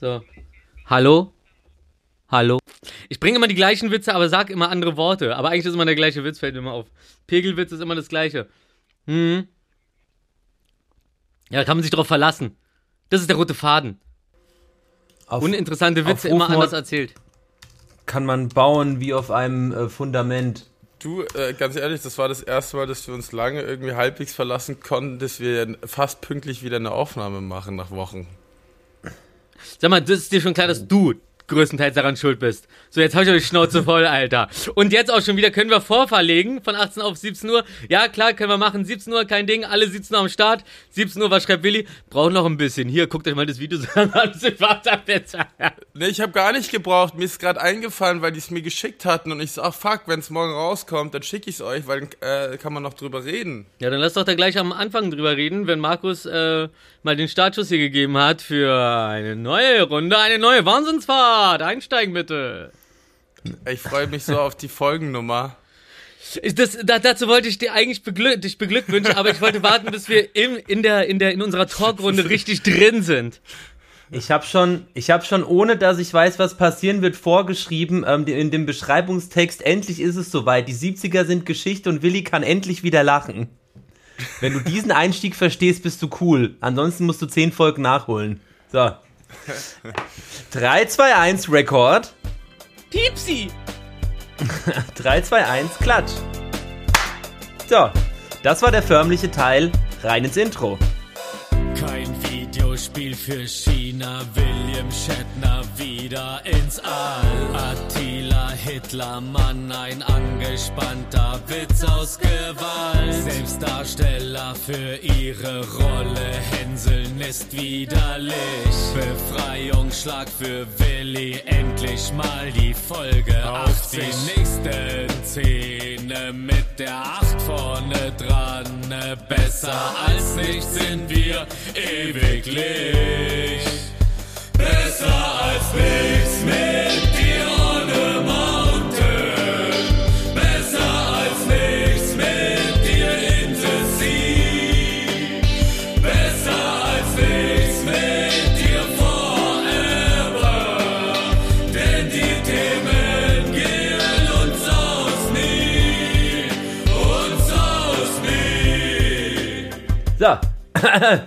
So. Hallo? Hallo? Ich bringe immer die gleichen Witze, aber sag immer andere Worte. Aber eigentlich ist immer der gleiche Witz, fällt mir immer auf. Pegelwitz ist immer das gleiche. Hm. Ja, kann man sich drauf verlassen. Das ist der rote Faden. Auf, Uninteressante Witze immer Rufmord anders erzählt. kann man bauen wie auf einem äh, Fundament. Du, äh, ganz ehrlich, das war das erste Mal, dass wir uns lange irgendwie halbwegs verlassen konnten, dass wir fast pünktlich wieder eine Aufnahme machen nach Wochen. Sag mal, das ist dir schon klar, dass du größtenteils daran schuld bist. So, jetzt hab ich euch die Schnauze voll, Alter. Und jetzt auch schon wieder können wir vorverlegen von 18 auf 17 Uhr. Ja, klar, können wir machen. 17 Uhr, kein Ding. Alle 17 Uhr am Start. 17 Uhr, was schreibt Willi? Brauchen noch ein bisschen. Hier, guckt euch mal das Video an. Nee, ich habe gar nicht gebraucht. Mir ist gerade eingefallen, weil die es mir geschickt hatten. Und ich so, ach fuck, wenn es morgen rauskommt, dann schicke ich es euch, weil dann äh, kann man noch drüber reden. Ja, dann lass doch da gleich am Anfang drüber reden, wenn Markus äh, mal den Startschuss hier gegeben hat für eine neue Runde, eine neue Wahnsinnsfahrt. Einsteigen bitte. Ich freue mich so auf die Folgennummer. Das, da, dazu wollte ich dir eigentlich beglück, dich beglückwünschen, aber ich wollte warten, bis wir im, in, der, in, der, in unserer Talkrunde richtig drin sind. Ich habe schon, ich habe schon, ohne dass ich weiß, was passieren wird, vorgeschrieben ähm, in dem Beschreibungstext. Endlich ist es soweit. Die 70er sind Geschichte und Willi kann endlich wieder lachen. Wenn du diesen Einstieg verstehst, bist du cool. Ansonsten musst du zehn Folgen nachholen. So. 3, 2, 1, Rekord. Piepsi! 3, 2, 1, Klatsch. So, das war der förmliche Teil. Rein ins Intro. Kein Videospiel für China, William Shatner wieder ins All. Attila Hitler, Mann, ein angespannter Witz aus Gewalt. Selbstdarsteller für ihre Rolle, Hänseln ist widerlich. Befreiungsschlag für Willi, endlich mal die Folge Auf 80. dich. nächsten Szene mit der Acht vorne dran. Besser als nichts sind wir ewiglich. Besser als nichts mit dir Hi.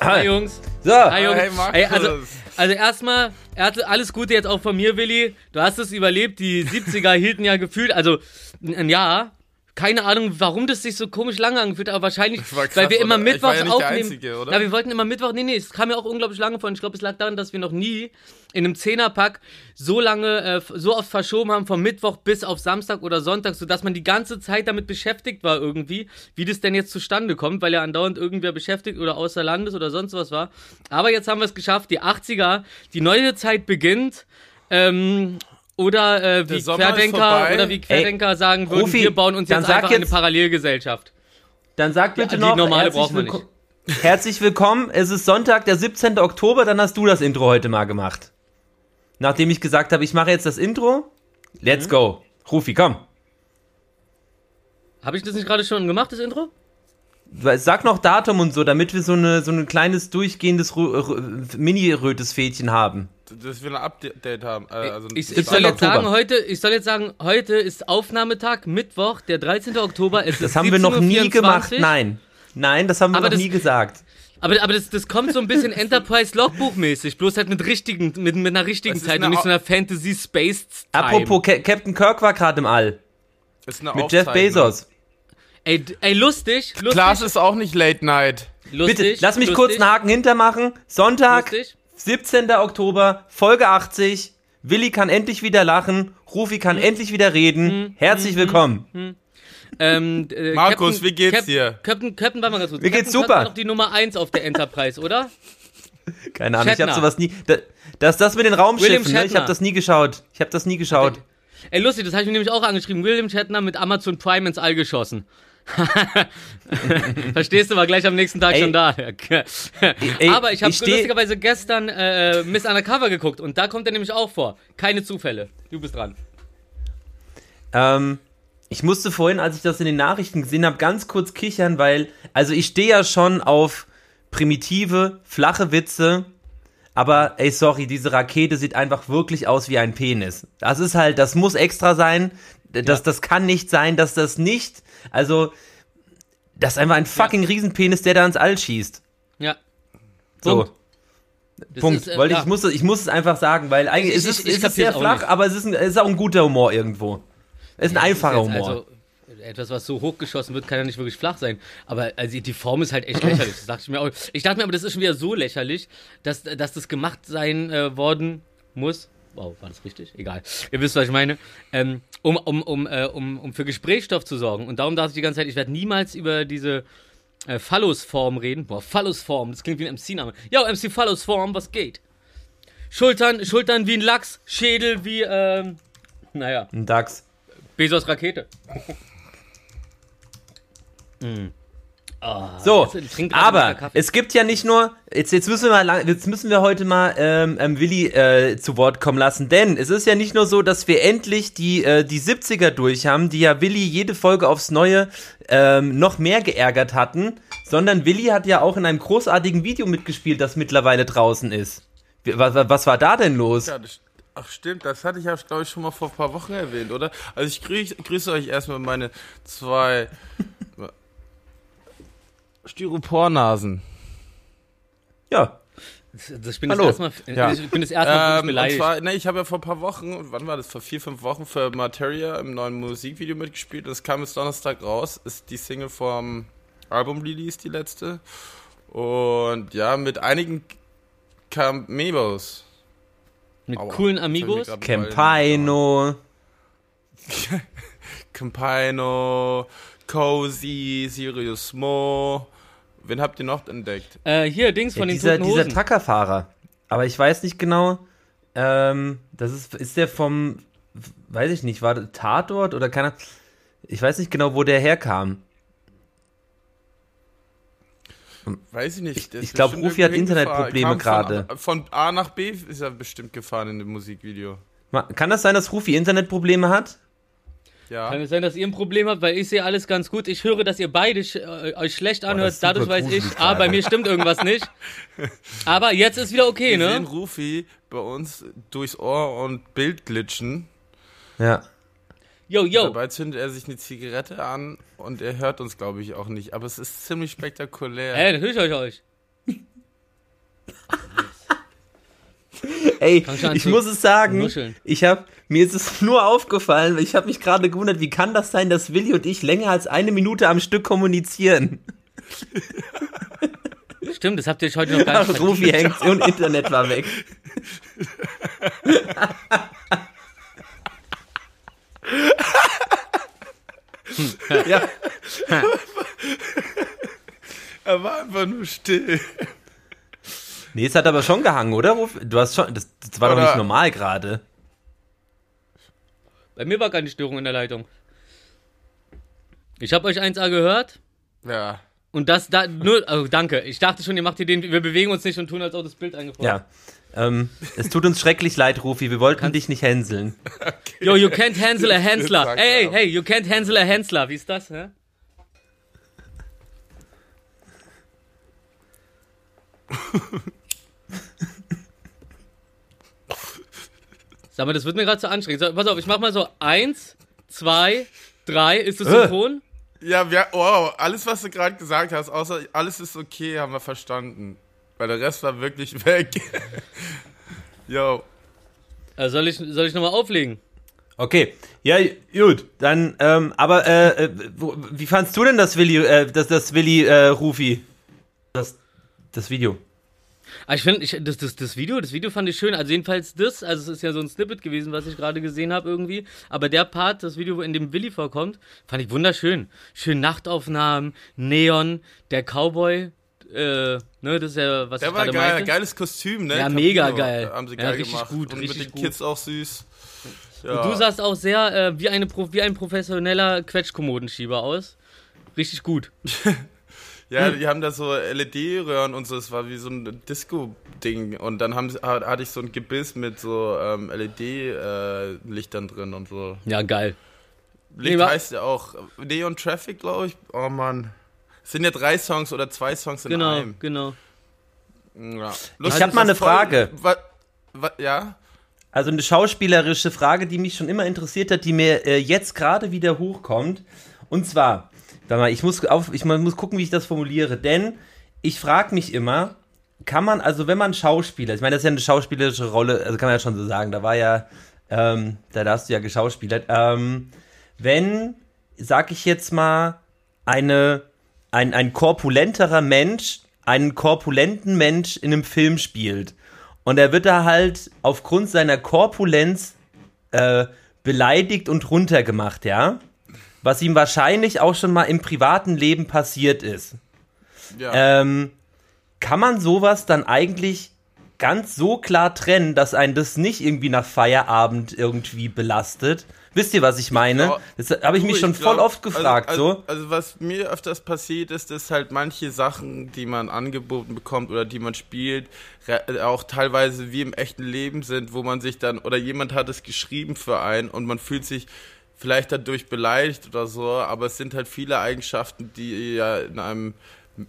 Hi, Jungs. So. Hi, Jungs. Hey, Markus. Ey, also, also erstmal, er alles Gute jetzt auch von mir, Willi. Du hast es überlebt. Die 70er hielten ja gefühlt, also ein Jahr. Keine Ahnung, warum das sich so komisch lange angefühlt hat, aber wahrscheinlich, krass, weil wir immer mittwochs ja aufnehmen. Einzige, oder? Ja, wir wollten immer Mittwoch, nee, nee, es kam ja auch unglaublich lange vor. Und ich glaube, es lag daran, dass wir noch nie in einem Zehnerpack so lange, äh, so oft verschoben haben, vom Mittwoch bis auf Samstag oder Sonntag, sodass man die ganze Zeit damit beschäftigt war irgendwie, wie das denn jetzt zustande kommt, weil ja andauernd irgendwer beschäftigt oder außer Landes oder sonst was war. Aber jetzt haben wir es geschafft, die 80er, die neue Zeit beginnt. Ähm, oder äh, wie Querdenker oder wie Querdenker sagen würden, Rufi, wir bauen uns jetzt einfach eine jetzt- Parallelgesellschaft. Dann sag bitte die noch, normale herzlich, brauchen wir nicht. herzlich willkommen. Es ist Sonntag, der 17. Oktober, dann hast du das Intro heute mal gemacht. Nachdem ich gesagt habe, ich mache jetzt das Intro. Mhm. Let's go. Rufi, komm. Habe ich das nicht gerade schon gemacht, das Intro? Sag noch Datum und so, damit wir so eine so ein kleines durchgehendes Rö- Rö- Mini-rötes Fädchen haben. Dass wir ein Update haben. Äh, also Ich, ich 17. soll jetzt Oktober. sagen, heute, ich soll jetzt sagen, heute ist Aufnahmetag, Mittwoch, der 13. Oktober. Es Das ist haben wir noch nie 17:24. gemacht. Nein. Nein, das haben wir Aber noch das- nie gesagt. Aber, aber das, das kommt so ein bisschen Enterprise-Logbuch-mäßig, bloß halt mit richtigen, mit, mit einer richtigen Zeit eine und nicht so einer Fantasy-Space-Time. Apropos, Ca- Captain Kirk war gerade im All. ist eine Mit Jeff. Bezos. Ey, ey, lustig, lustig, Klaas ist auch nicht Late Night. lustig. Bitte, lass mich lustig, kurz einen Haken hintermachen. Sonntag, Lustig. 17. Oktober, Folge 80. Willi kann endlich wieder lachen. Rufi Hm. kann endlich wieder reden. Herzlich willkommen. Ähm, äh, Markus, Captain- wie geht's Cap- dir? Captain, Captain, warte mal ganz kurz. Mir geht's Captain super. doch die Nummer 1 auf der Enterprise, oder? Keine Ahnung, ich habe Shatner. sowas nie. Da, das das mit den Raumschiffen, ne? Ich habe Shatner. das nie geschaut. Ich habe das nie geschaut. Ey, lustig, das habe ich mir nämlich auch angeschrieben. William Shatner mit Amazon Prime ins All geschossen. Verstehst du, war gleich am nächsten Tag Ey. schon da. Ey, Aber ich habe lustigerweise gestern äh, Miss Undercover geguckt und da kommt er nämlich auch vor. Keine Zufälle. Du bist dran. Ähm, ich musste vorhin, als ich das in den Nachrichten gesehen habe, ganz kurz kichern, weil, also ich stehe ja schon auf primitive, flache Witze. Aber ey, sorry, diese Rakete sieht einfach wirklich aus wie ein Penis. Das ist halt, das muss extra sein. Das, das kann nicht sein, dass das nicht, also, das ist einfach ein fucking Riesenpenis, der da ins All schießt. Ja. So. Punkt. Das Punkt. ist, äh, Wollte ja. ich, muss, es- ich muss es einfach sagen, weil eigentlich Ich- ist es, ich- ich ist es sehr flach, nicht. aber es ist, ein, es ist auch ein guter Humor irgendwo. Es ist ein einfacher Jetzt Humor. Also, etwas, was so hochgeschossen wird, kann ja nicht wirklich flach sein. Aber also, die Form ist halt echt lächerlich. Das dachte ich mir auch. Ich dachte mir aber, das ist schon wieder so lächerlich, dass, dass das gemacht sein äh, worden muss. Wow, war das richtig? Egal. Ihr wisst, was ich meine. Ähm, um, um, um, äh, um, um für Gesprächsstoff zu sorgen. Und darum dachte ich die ganze Zeit, ich werde niemals über diese äh, Phallusform reden. Boah, Phallusform, das klingt wie ein MC-Name. Ja, MC Phallusform, was geht? Schultern, Schultern wie ein Lachs, Schädel wie, ähm, naja, Ein Dachs. Bezos Rakete. Mm. Ah, So, aber es gibt ja nicht nur, jetzt, jetzt, müssen, wir mal lang, jetzt müssen wir heute mal ähm, ähm, Willi äh, zu Wort kommen lassen, denn es ist ja nicht nur so, dass wir endlich die, äh, die 70er durch haben, die ja Willi jede Folge aufs Neue ähm, noch mehr geärgert hatten, sondern Willi hat ja auch in einem großartigen Video mitgespielt, das mittlerweile draußen ist. Was, was war da denn los? Ja, das, ach stimmt, das hatte ich ja, glaube ich, schon mal vor ein paar Wochen erwähnt, oder? Also ich grüße, grüße euch erstmal meine zwei Styropornasen. Ja, Das- Ich bin Hallo. das erste Mal, Ja. ich bin das erste Mal wirklich Ähm, und beleidigt. zwar, ne, ich habe ja vor ein paar Wochen, wann war das, vor vier, fünf Wochen für Materia im neuen Musikvideo mitgespielt. Das kam jetzt Donnerstag raus, ist die Single vom Album-Release, die letzte. Und ja, mit einigen Cameos. Mit Aua. coolen Amigos. Campaino. Campaino, Cozy, Sirius Mo. Wen habt ihr noch entdeckt? Äh, hier, Dings Ja, von den dieser, Toten dieser Hosen. Truckerfahrer. Aber ich weiß nicht genau, ähm, das ist, ist der vom, weiß ich nicht, war der Tatort oder keiner, ich weiß nicht genau, wo der herkam. Weiß ich nicht. der ich ist glaub, bestimmt Rufi hat Internetprobleme gerade. Kam Von, von A nach B ist er bestimmt gefahren in dem Musikvideo. Kann das sein, dass Rufi Internetprobleme hat? Ja. Kann es sein, dass ihr ein Problem habt, weil ich sehe alles ganz gut. Ich höre, dass ihr beide sch äh, euch schlecht anhört. ist Dadurch weiß ich, ah, bei mir stimmt irgendwas nicht. Aber jetzt ist wieder okay, Wir sehen ne? Rufi bei uns durchs Ohr und Bild glitschen. Ja. Yo, yo. Dabei zündet er sich eine Zigarette an und er hört uns, glaube ich, auch nicht. Aber es ist ziemlich spektakulär. Ey, natürlich höre ich euch. Ey, ich muss es sagen, nuscheln. ich hab, mir ist es nur aufgefallen, ich habe mich gerade gewundert, wie kann das sein, dass Willi und ich länger als eine Minute am Stück kommunizieren? Stimmt, das habt ihr euch heute noch gar nicht Rufi hängt und Internet war weg. ja, Er war einfach nur still. Nee, es hat aber schon gehangen, oder? Rufi? Du hast schon, das, das war doch Oder- nicht normal gerade. Bei mir war keine Störung in der Leitung. Ich habe euch 1A gehört Ja. und das da nur oh, danke. Ich dachte schon, ihr macht hier den wir bewegen uns nicht und tun als ob das Bild eingefroren. Ja. Ähm, es tut uns schrecklich leid, Rufi, wir wollten dich nicht hänseln. Yo, you can't handle a Hensler. Sagt Hey, hey, hey, you can't handle a Hensler. Wie ist das, hä? Sag mal, das wird mir gerade zu anstrengend. So, pass auf, ich mach mal so eins, zwei, drei. Ist das Äh. synchron? Ja, wir, wow, alles, was du gerade gesagt hast, außer alles ist okay, haben wir verstanden. Weil der Rest war wirklich weg. Yo. Äh, soll ich, soll ich nochmal auflegen? Okay, ja, gut, dann, ähm, aber, äh, äh, wo- wie fandst du denn das Willi, äh, das, das Willi, äh, Rufi? Das, das Video. Ich finde, ich, das, das, das Video, das Video fand ich schön. Also jedenfalls das, also es ist ja so ein Snippet gewesen, was ich gerade gesehen habe irgendwie. Aber der Part, das Video, in dem Willi vorkommt, fand ich wunderschön. Schön Nachtaufnahmen, Neon, der Cowboy, äh, ne, das ist ja, was Der ich war geil, meinte. geiles Kostüm, ne? Ja, mega geil. Haben sie Ja, geil richtig gemacht. gut, Und richtig mit den gut. Kids auch süß. Ja. Und du sahst auch sehr äh, wie, eine, wie ein professioneller Quetschkommodenschieber aus. Richtig gut. Ja, die haben da so LED-Röhren und so, es war wie so ein Disco-Ding. Und dann haben, hatte ich so ein Gebiss mit so ähm, LED-Lichtern drin und so. Ja, geil. Licht Nee, heißt ja auch Neon Traffic, glaube ich. Oh Mann. Es sind ja drei Songs oder zwei Songs in Genau, einem. genau. Ja. Ich hab mal eine Frage. Wa, wa, ja? Also eine schauspielerische Frage, die mich schon immer interessiert hat, die mir äh, jetzt gerade wieder hochkommt. Und zwar, warte mal, ich muss, auf, ich muss gucken, wie ich das formuliere. Denn ich frage mich immer, kann man, also wenn man Schauspieler, ich meine, das ist ja eine schauspielerische Rolle, also kann man ja schon so sagen, da war ja, ähm, da hast du ja geschauspielert. Ähm, wenn, sag ich jetzt mal, eine, ein, ein korpulenterer Mensch einen korpulenten Mensch in einem Film spielt und er wird da halt aufgrund seiner Korpulenz äh, beleidigt und runtergemacht, ja? Was ihm wahrscheinlich auch schon mal im privaten Leben passiert ist. Ja. Ähm, kann man sowas dann eigentlich ganz so klar trennen, dass einen das nicht irgendwie nach Feierabend irgendwie belastet? Wisst ihr, was ich meine? glaub- das habe ich Du, mich schon voll glaub, oft gefragt, also, so. Also, also was mir öfters passiert ist, ist halt manche Sachen, die man angeboten bekommt oder die man spielt, re- auch teilweise wie im echten Leben sind, wo man sich dann, oder jemand hat es geschrieben für einen und man fühlt sich vielleicht dadurch beleidigt oder so, aber es sind halt viele Eigenschaften, die ja in einem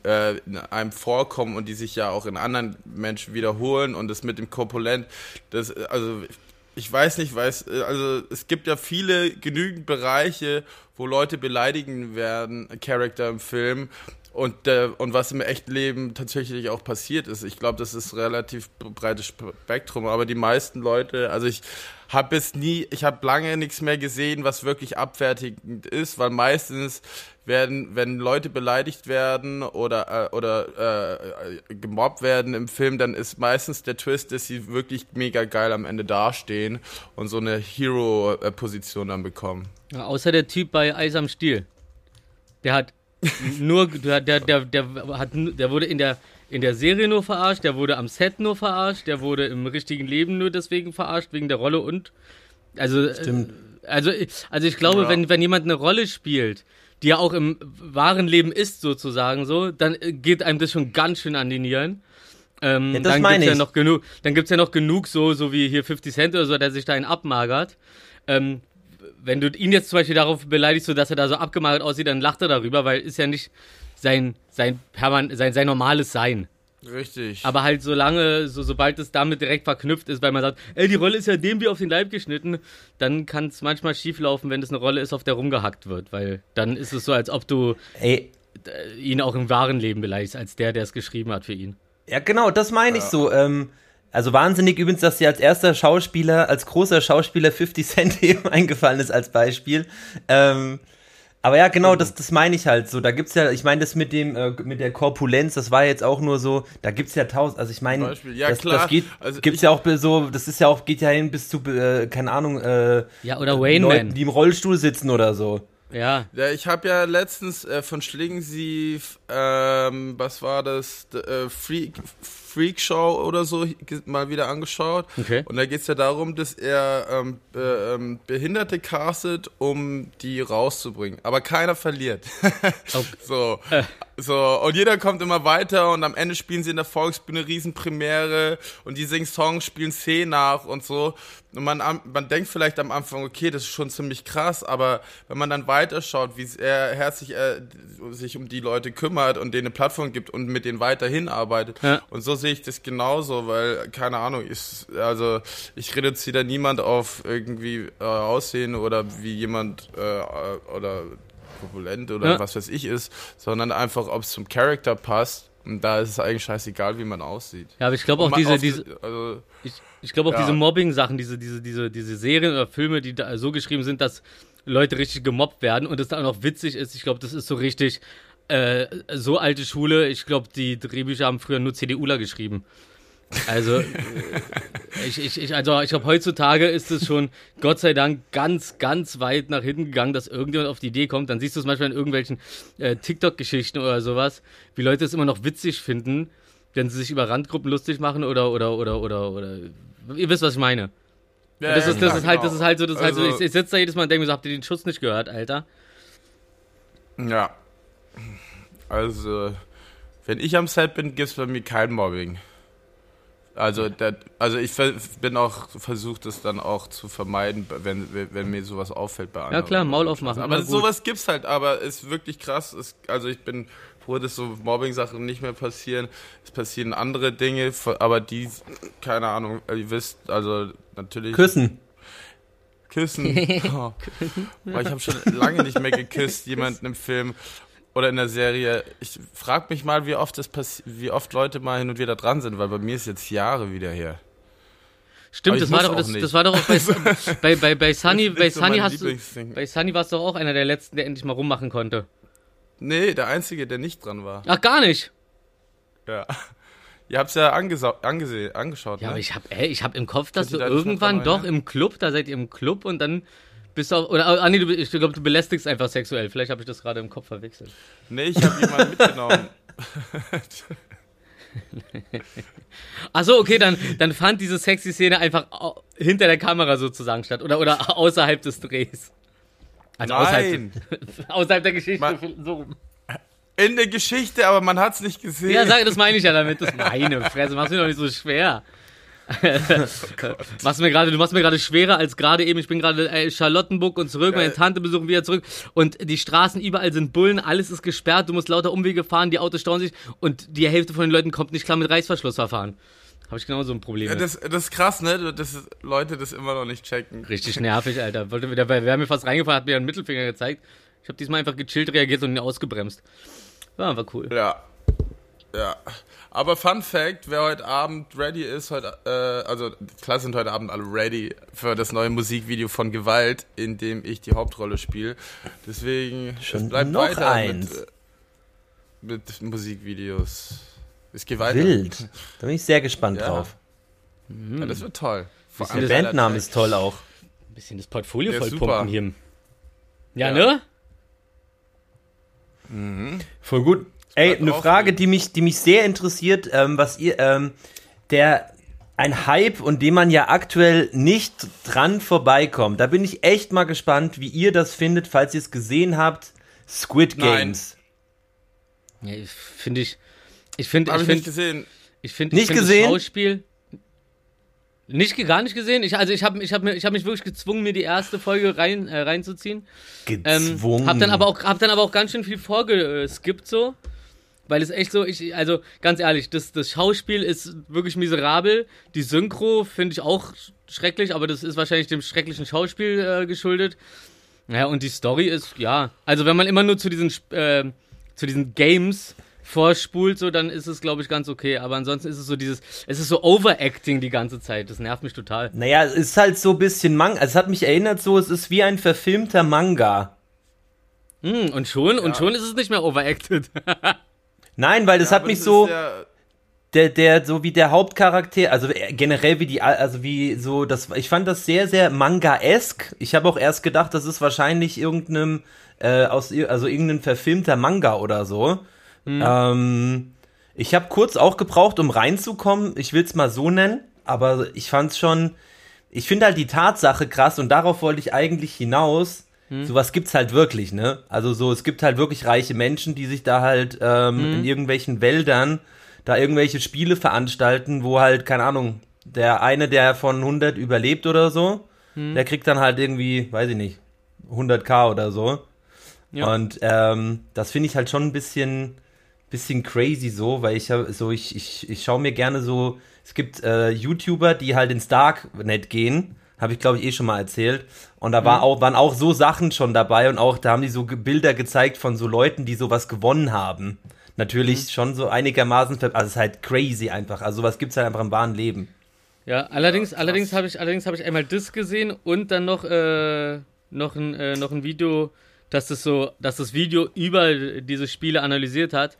äh, in einem vorkommen und die sich ja auch in anderen Menschen wiederholen und das mit dem Korpulent, das, also ich weiß nicht, weiß, also es gibt ja viele genügend Bereiche, wo Leute beleidigen werden, Charakter im Film. Und, äh, und was im echten Leben tatsächlich auch passiert ist. Ich glaube, das ist relativ breites Spektrum. Aber die meisten Leute, also ich habe es nie, ich habe lange nichts mehr gesehen, was wirklich abwertigend ist, weil meistens werden, wenn Leute beleidigt werden oder, äh, oder äh, gemobbt werden im Film, dann ist meistens der Twist, dass sie wirklich mega geil am Ende dastehen und so eine Hero-Position dann bekommen. Ja, außer der Typ bei Eis am Stiel. Der hat nur, der, der, der, der, hat, der wurde in der, in der Serie nur verarscht, der wurde am Set nur verarscht, der wurde im richtigen Leben nur deswegen verarscht, wegen der Rolle und. Also, Stimmt. Äh, also, also ich glaube, Ja. wenn, wenn jemand eine Rolle spielt, die ja auch im wahren Leben ist, sozusagen so, dann äh, geht einem das schon ganz schön an die Nieren. Ähm, Ja, das dann meine gibt's ja ich. noch genug, dann gibt's ja noch genug so, so wie hier 50 Cent oder so, der sich da einen abmagert. Ähm, wenn du ihn jetzt zum Beispiel darauf beleidigst, so dass er da so abgemagert aussieht, dann lacht er darüber, weil ist ja nicht sein, sein, perman sein, sein normales Sein. Richtig. Aber halt solange, so, sobald es damit direkt verknüpft ist, weil man sagt, ey, die Rolle ist ja dem wie auf den Leib geschnitten, dann kann es manchmal schieflaufen, wenn es eine Rolle ist, auf der rumgehackt wird, weil dann ist es so, als ob du Ey, äh, ihn auch im wahren Leben beleidigst, als der, der es geschrieben hat für ihn. Ja, genau, das meine ich so. Ähm, also wahnsinnig übrigens, dass dir als erster Schauspieler, als großer Schauspieler 50 Cent eben eingefallen ist als Beispiel. Ähm, aber ja, genau, das, das meine ich halt so. Da gibt's ja, ich meine, das mit dem, äh, mit der Korpulenz, das war jetzt auch nur so, da gibt's ja tausend, also ich meine. Ja, das, klar. das geht, Also gibt's ja auch so, das ist ja auch, geht ja hin bis zu, äh, keine Ahnung, äh, Ja, oder Wayne Leuten, Man. die im Rollstuhl sitzen oder so. Ja, Ja, ich habe ja letztens äh, von Schlingensief, ähm, was war das, D äh, Freak, Freak Show oder so mal wieder angeschaut. Okay. Und da geht's ja darum, dass er ähm, äh, ähm, Behinderte castet, um die rauszubringen. Aber keiner verliert. So. So, und jeder kommt immer weiter und am Ende spielen sie in der Volksbühne Riesenpremiere und die singen Songs, spielen Szenen nach und so. Und man, man denkt vielleicht am Anfang, okay, das ist schon ziemlich krass, aber wenn man dann weiterschaut, wie er herzlich äh, sich um die Leute kümmert und denen eine Plattform gibt und mit denen weiterhin arbeitet. Ja. Und so sehe ich das genauso, weil, keine Ahnung, ich, also ich reduziere da niemand auf irgendwie äh, Aussehen oder wie jemand äh, oder populent oder Ja. was weiß ich ist, sondern einfach, ob es zum Charakter passt. Und da ist es eigentlich scheißegal, wie man aussieht. ja aber ich glaube auch diese, auf- diese, also, ich, ich glaube auch Ja. diese Mobbing-Sachen, diese, diese, diese, diese Serien oder Filme, die da so geschrieben sind, dass Leute richtig gemobbt werden und es dann auch noch witzig ist. Ich glaube, das ist so richtig äh, so alte Schule. Ich glaube, die Drehbücher haben früher nur CDUler geschrieben. Also, äh, ich, ich, ich, also ich glaube, heutzutage ist es schon, Gott sei Dank, ganz, ganz weit nach hinten gegangen, dass irgendjemand auf die Idee kommt. Dann siehst du es manchmal in irgendwelchen äh, TikTok-Geschichten oder sowas, wie Leute es immer noch witzig finden, wenn sie sich über Randgruppen lustig machen oder, oder, oder, oder, oder, ihr wisst, was ich meine. ja, das, ja, ist, das klar, ist halt, das genau. ist halt so, das ist halt so, Also, ich, ich sitze da jedes Mal und denke mir so, habt ihr den Schuss nicht gehört, Alter? Ja. Also, wenn ich am Set bin, gibt's bei mir kein Mobbing. Also, der, also ich bin auch versucht, das dann auch zu vermeiden, wenn, wenn wenn mir sowas auffällt bei anderen. klar, Maul aufmachen, Aber sowas gibt's halt, aber ist wirklich krass. Ist, also ich bin wo das so Mobbing-Sachen nicht mehr passieren. Es passieren andere Dinge, aber die, keine Ahnung, ihr wisst, also natürlich. Küssen. Küssen. Oh. Ich habe schon lange nicht mehr geküsst, jemanden im Film oder in der Serie. Ich frage mich mal, wie oft das wie oft Leute mal hin und wieder dran sind, weil bei mir ist jetzt Jahre wieder her. Stimmt, das war, doch, das, das war doch auch bei, bei, bei, bei Sunny, bei Sunny so hast du, bei Sunny warst du auch einer der letzten, der endlich mal rummachen konnte. Nee, der einzige, der nicht dran war. Ach, gar nicht. Ja. Ihr habt's ja angesehen, angeschaut, Ja, ne? aber ich hab, ey, ich hab im Kopf, dass du irgendwann doch im Club, da seid ihr im Club und dann bist du auch, oder, ah nee, du, ich glaube, du belästigst einfach sexuell. Vielleicht habe ich das gerade im Kopf verwechselt. Nee, ich habe jemanden mitgenommen. Achso, okay, dann, dann fand diese sexy Szene einfach hinter der Kamera sozusagen statt oder, oder außerhalb des Drehs. Also Nein. Außerhalb, außerhalb der Geschichte. Man, so. In der Geschichte, aber man hat es nicht gesehen. Ja, sag, das meine ich ja damit. Das meine Fresse, mach's mir doch nicht so schwer. Oh machst mir grade, du machst mir gerade schwerer als gerade eben. Ich bin gerade äh, Charlottenburg und zurück, meine Tante besuchen wieder zurück und die Straßen überall sind Bullen, alles ist gesperrt, du musst lauter Umwege fahren, die Autos stauen sich und die Hälfte von den Leuten kommt nicht klar mit Reißverschlussverfahren. Habe ich genau so ein Problem. Ja, das, das ist krass, ne? Dass Leute das immer noch nicht checken. Richtig nervig, Alter. Wollte, der, wer mir fast reingefahren hat, mir einen Mittelfinger gezeigt. Ich habe diesmal einfach gechillt reagiert und ihn ausgebremst. War einfach cool. Ja. Ja. Aber Fun Fact, wer heute Abend ready ist, heute, äh, also klar sind heute Abend alle ready für das neue Musikvideo von Gewalt, in dem ich die Hauptrolle spiele. Deswegen Schon es bleibt noch weiter eins. Mit, äh, mit Musikvideos. Es geht weiter. Wild. Da bin ich sehr gespannt ja. drauf. Ja, das wird toll. Vor der Bandname ist toll auch. Ein bisschen das Portfolio ja, vollpumpen hier. Ja, ja, ne? Mhm. Voll gut. Ey, eine Frage, die mich, die mich sehr interessiert, ähm, was ihr, ähm, der ein Hype und dem man ja aktuell nicht dran vorbeikommt. Da bin ich echt mal gespannt, wie ihr das findet, falls ihr es gesehen habt. Squid Games. Nein. Ja, finde ich, ich finde, ich, ich finde, gesehen. Ich finde, nicht find gesehen. Schauspiel nicht gar nicht gesehen. Ich, also ich habe ich hab, ich hab mich wirklich gezwungen, mir die erste Folge rein, äh, reinzuziehen. Gezwungen. Ähm, hab dann aber auch hab dann aber auch ganz schön viel vorgeskippt so, weil es echt so ich also ganz ehrlich, das das Schauspiel ist wirklich miserabel. Die Synchro finde ich auch schrecklich, aber das ist wahrscheinlich dem schrecklichen Schauspiel äh, geschuldet. Naja, und die Story ist ja, also wenn man immer nur zu diesen äh, zu diesen Games vorspult, so, dann ist es, glaube ich, ganz okay. Aber ansonsten ist es so dieses, es ist so Overacting die ganze Zeit. Das nervt mich total. Naja, es ist halt so ein bisschen Manga. Also es hat mich erinnert, so, es ist wie ein verfilmter Manga. Hm, und schon, ja. und schon ist es nicht mehr overacted. Nein, weil das ja, hat mich so. Der, der, so wie der Hauptcharakter, also generell wie die, also wie so, das, ich fand das sehr, sehr Manga-esk. Ich habe auch erst gedacht, das ist wahrscheinlich irgendeinem, äh, aus, also irgendein verfilmter Manga oder so. Mhm. Ähm, ich habe kurz auch gebraucht, um reinzukommen. Ich will es mal so nennen, aber ich fand es schon. Ich finde halt die Tatsache krass und darauf wollte ich eigentlich hinaus. Hm. Sowas gibt's halt wirklich, ne? Also so, es gibt halt wirklich reiche Menschen, die sich da halt ähm, hm. in irgendwelchen Wäldern da irgendwelche Spiele veranstalten, wo halt, keine Ahnung, der eine, der von 100 überlebt oder so, hm. der kriegt dann halt irgendwie, weiß ich nicht, 100k oder so. Ja. Und ähm, das finde ich halt schon ein bisschen, bisschen crazy so, weil ich so ich ich, ich schaue mir gerne so es gibt äh, YouTuber, die halt ins Darknet gehen, habe ich glaube ich eh schon mal erzählt und da war mhm. auch waren auch so Sachen schon dabei und auch da haben die so Bilder gezeigt von so Leuten, die sowas gewonnen haben. Natürlich mhm. schon so einigermaßen also es ist halt crazy einfach. Also sowas gibt's halt einfach im wahren Leben. Ja, allerdings ja, allerdings habe ich allerdings habe ich einmal das gesehen und dann noch äh, noch ein äh, noch ein Video dass das so, dass das Video über diese Spiele analysiert hat,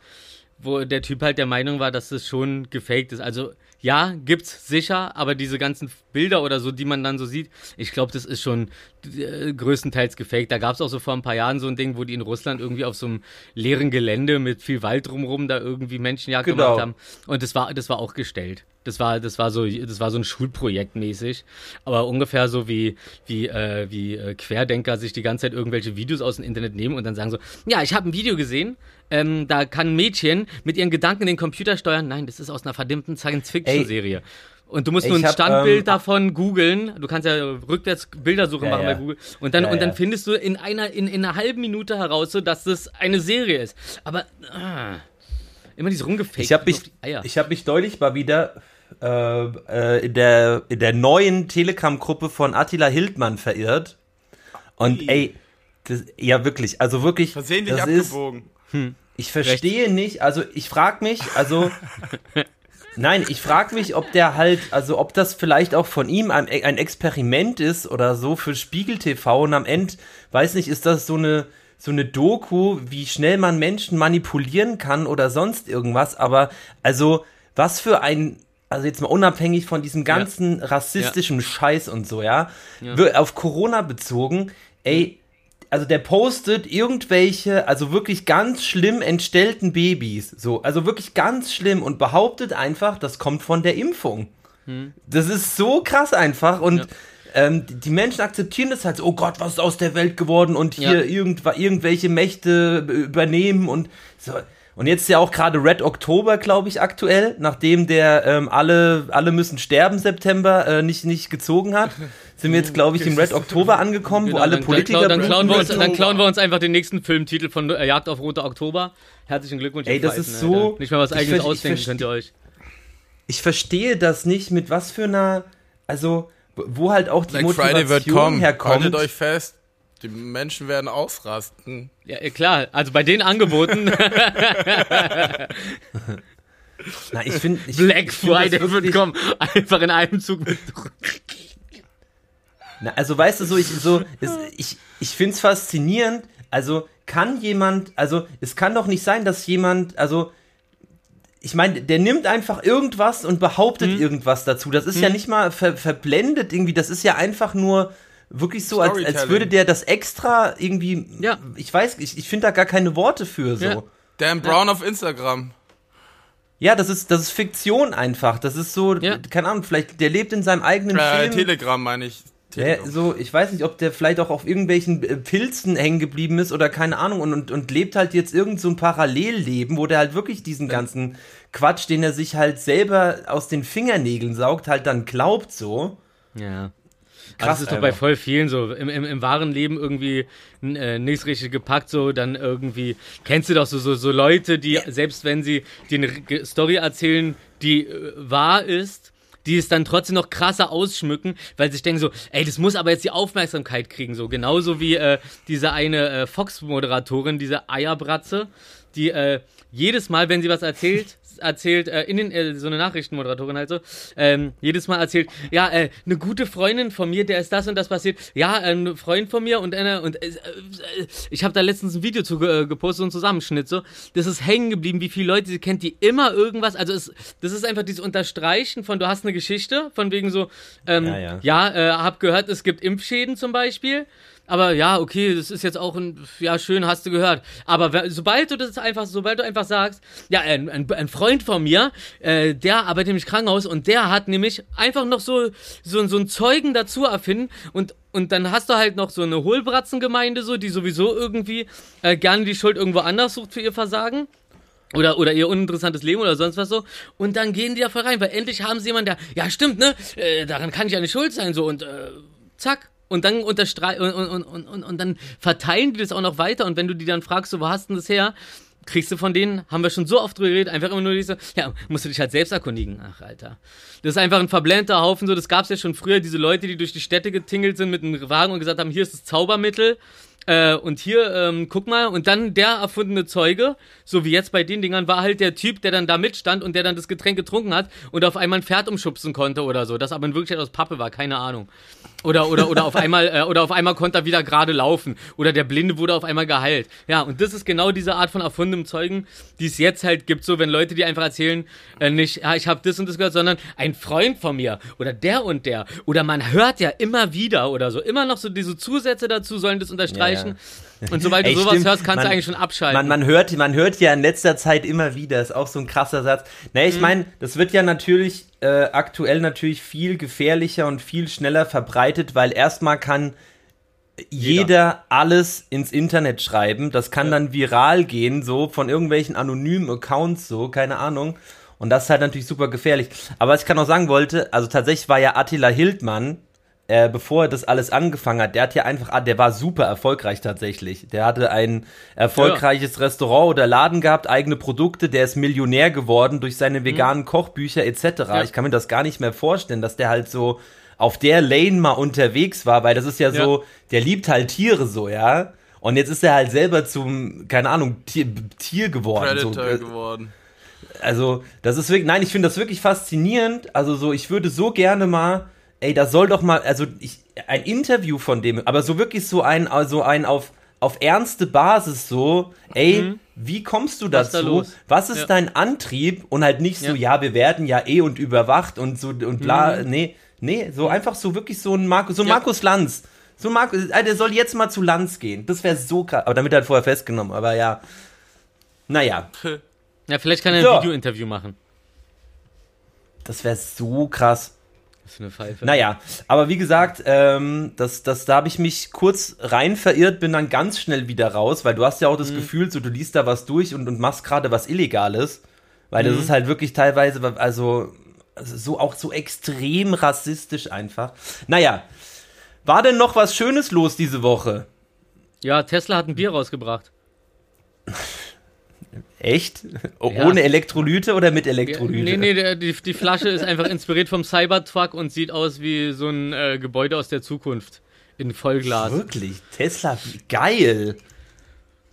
wo der Typ halt der Meinung war, dass das schon gefaked ist. Also ja, gibt's sicher, aber diese ganzen Bilder oder so, die man dann so sieht, ich glaube, das ist schon äh, größtenteils gefaked. Da gab's auch so vor ein paar Jahren so ein Ding, wo die in Russland irgendwie auf so einem leeren Gelände mit viel Wald drumherum da irgendwie Menschenjagd genau. gemacht haben. Und das war, das war auch gestellt. Das war, das war so, das war so ein Schulprojekt mäßig, aber ungefähr so wie wie äh, wie äh, Querdenker sich die ganze Zeit irgendwelche Videos aus dem Internet nehmen und dann sagen so, ja, ich habe ein Video gesehen, ähm, da kann ein Mädchen mit ihren Gedanken den Computer steuern. Nein, das ist aus einer verdammten Science-Fiction-Serie. Und du musst Ich nur ein hab, Standbild ähm, davon googeln. Du kannst ja rückwärts Bildersuche Ja, machen ja. bei Google. Und dann, Ja, und dann findest du in einer, in, in einer halben Minute heraus, so, dass das eine Serie ist. Aber ah, immer dieses rumgefaked. Ich habe mich, ich hab mich deutlich mal wieder äh, äh, in, der, in der neuen Telegram-Gruppe von Attila Hildmann verirrt. Und Ui. ey, das, ja wirklich, also wirklich, Versehentlich das ist, abgebogen. ich verstehe nicht, also ich frage mich, also nein, ich frage mich, ob der halt, also ob das vielleicht auch von ihm ein, ein Experiment ist oder so für Spiegel TV und am Ende, weiß nicht, ist das so eine so eine Doku, wie schnell man Menschen manipulieren kann oder sonst irgendwas, aber also was für ein also jetzt mal unabhängig von diesem ganzen rassistischen Scheiß und so, ja, Wir- auf Corona bezogen, ey, also der postet irgendwelche, also wirklich ganz schlimm entstellten Babys, so, also wirklich ganz schlimm und behauptet einfach, das kommt von der Impfung. Das ist so krass einfach und ähm, die- Menschen akzeptieren das halt so, oh Gott, was ist aus der Welt geworden und hier Ja. irgendwa- irgendwelche Mächte übernehmen und so. Und jetzt ist ja auch gerade Red Oktober, glaube ich, aktuell, nachdem der ähm, alle, alle müssen sterben September äh, nicht, nicht gezogen hat, sind wir jetzt, glaube ich, im Red Oktober angekommen, wo Genau, alle dann, Politiker Dann, klauen- dann, klauen wir uns, dann klauen wir uns einfach den nächsten Filmtitel von äh, Jagd auf Roter Oktober. Herzlichen Glückwunsch. Ey, das Pfeifen, ist so- Alter. Nicht mal was ich eigenes ausdenken könnt ihr euch. ich verstehe das nicht, mit was für einer, also wo halt auch die Black Motivation Friday wird kommen. herkommt. Haltet euch fest. Die Menschen werden ausrasten. Ja, äh, klar. Also bei den Angeboten Na, ich finde, ich, Black ich find Friday wird kommen. Einfach in einem Zug. Na, also weißt du so, ich so, es, ich, ich finde es faszinierend. Also kann jemand, also es kann doch nicht sein, dass jemand, also ich meine, der nimmt einfach irgendwas und behauptet Mhm. irgendwas dazu. Das ist ja nicht mal ver, verblendet irgendwie. Das ist ja einfach nur wirklich so, als, als würde der das extra irgendwie. Ja. Ich weiß, ich, ich finde da gar keine Worte für so. Ja. Ja. Dan Brown auf Instagram. das ist das ist Fiktion einfach. Das ist so, Ja. keine Ahnung. Vielleicht der lebt in seinem eigenen Äh, Film. Telegram meine ich. Ja, Telegram. so, ich weiß nicht, ob der vielleicht auch auf irgendwelchen äh, Pilzen hängen geblieben ist oder keine Ahnung und, und, und lebt halt jetzt irgend so ein Parallelleben, wo der halt wirklich diesen ganzen Quatsch, den er sich halt selber aus den Fingernägeln saugt, halt dann glaubt so. Ja. Krass, das ist doch bei voll vielen so. Im, im, im wahren Leben irgendwie äh, nichts richtig gepackt, so dann irgendwie. Kennst du doch so, so, so Leute, die, selbst wenn sie dir eine Story erzählen, die äh, wahr ist, die es dann trotzdem noch krasser ausschmücken, weil sie sich denken so, ey, das muss aber jetzt die Aufmerksamkeit kriegen, so. Genauso wie äh, diese eine äh, Fox-Moderatorin, diese Eierbratze, die äh, jedes Mal, wenn sie was erzählt, erzählt, äh, in den, äh, so eine Nachrichtenmoderatorin halt so, ähm, jedes Mal erzählt, ja, äh, eine gute Freundin von mir, der ist das und das passiert, ja, äh, ein Freund von mir und einer, und äh, äh, ich habe da letztens ein Video zu ge- gepostet, so einen Zusammenschnitt, so, das ist hängen geblieben, wie viele Leute sie kennt, die immer irgendwas, also es, das ist einfach dieses Unterstreichen von, du hast eine Geschichte, von wegen so, ähm, Ja, ja. ja, hab gehört, es gibt Impfschäden zum Beispiel. Aber ja, okay, das ist jetzt auch ein, ja, schön, hast du gehört. Aber sobald du das einfach, sobald du einfach sagst, ja, ein, ein, ein Freund von mir, äh, der arbeitet nämlich Krankenhaus und der hat nämlich einfach noch so, so, so einen Zeugen dazu erfinden und, und dann hast du halt noch so eine Hohlbratzengemeinde so, die sowieso irgendwie äh, gerne die Schuld irgendwo anders sucht für ihr Versagen. Oder, oder ihr uninteressantes Leben oder sonst was so. Und dann gehen die da voll rein, weil endlich haben sie jemanden, der, ja stimmt, ne, äh, daran kann ich ja nicht schuld sein, so und äh, zack. Und dann unterstrei und, und, und, und, und dann verteilen die das auch noch weiter. Und wenn du die dann fragst, so, wo hast du das her? Kriegst du von denen, haben wir schon so oft drüber geredet, einfach immer nur diese, ja, musst du dich halt selbst erkundigen. Ach, Alter. Das ist einfach ein verblendter Haufen, so, das gab's ja schon früher, diese Leute, die durch die Städte getingelt sind mit einem Wagen und gesagt haben, hier ist das Zaubermittel. Äh, und hier, ähm, guck mal, und dann der erfundene Zeuge, so wie jetzt bei den Dingern, war halt der Typ, der dann da mitstand und der dann das Getränk getrunken hat und auf einmal ein Pferd umschubsen konnte oder so, das aber in Wirklichkeit aus Pappe war, keine Ahnung. Oder, oder, oder auf einmal, äh, oder auf einmal konnte er wieder gerade laufen. Oder der Blinde wurde auf einmal geheilt. Ja, und das ist genau diese Art von erfundenem Zeugen, die es jetzt halt gibt, so wenn Leute, die einfach erzählen, äh, nicht, ja, ich habe das und das gehört, sondern ein Freund von mir oder der und der. Oder man hört ja immer wieder oder so. Immer noch so diese Zusätze dazu sollen das unterstreichen. Und sobald du Ey, sowas stimmt. hörst, kannst Man- du eigentlich schon abschalten. Man, man, hört, man hört ja in letzter Zeit immer wieder, ist auch so ein krasser Satz. Na, Mhm. ich meine, das wird ja natürlich äh, aktuell natürlich viel gefährlicher und viel schneller verbreitet, weil erstmal kann jeder alles ins Internet schreiben. Das kann dann viral gehen, so von irgendwelchen anonymen Accounts, so, keine Ahnung. Und das ist halt natürlich super gefährlich. Aber was ich gerade noch sagen wollte, also tatsächlich war ja Attila Hildmann, äh, bevor er das alles angefangen hat, der hat ja einfach, ah, der war super erfolgreich tatsächlich. Der hatte ein erfolgreiches Restaurant oder Laden gehabt, eigene Produkte, der ist Millionär geworden durch seine veganen Kochbücher etc. Ich kann mir das gar nicht mehr vorstellen, dass der halt so auf der Lane mal unterwegs war, weil das ist ja so, der liebt halt Tiere so, ja. Und jetzt ist er halt selber zum, keine Ahnung, Tier, Tier geworden. So. Predator geworden. Also, das ist wirklich, nein, ich finde das wirklich faszinierend. Also, so, ich würde so gerne mal, ey, da soll doch mal, also, ich, ein Interview von dem, aber so wirklich so ein, also ein auf, auf ernste Basis so, ey, wie kommst du Mhm. Was da dazu? Was ist Ja. dein Antrieb? Und halt nicht so, Ja. ja, wir werden ja eh und überwacht und so und bla, Mhm. nee, nee, so einfach so wirklich so ein Markus, so ein Ja. Markus Lanz. So ein Markus, der soll jetzt mal zu Lanz gehen. Das wäre so krass. Aber damit halt vorher festgenommen, aber ja. Naja, Ja, vielleicht kann er ein So. Videointerview machen. das wäre so krass. Das ist eine Pfeife. Naja, aber wie gesagt, ähm, das, das, da habe ich mich kurz rein verirrt, bin dann ganz schnell wieder raus, weil du hast ja auch Mhm. das Gefühl, so du liest da was durch und, und machst gerade was Illegales. Weil Mhm. das ist halt wirklich teilweise, also, also so auch so extrem rassistisch einfach. Naja, war denn noch was Schönes los diese Woche? Ja, Tesla hat ein Bier rausgebracht. Echt? O- Ja. Ohne Elektrolyte oder mit Elektrolyte? nee, nee, der, die, die Flasche ist einfach inspiriert vom Cybertruck und sieht aus wie so ein äh, Gebäude aus der Zukunft. In Vollglas. Wirklich? Tesla, geil.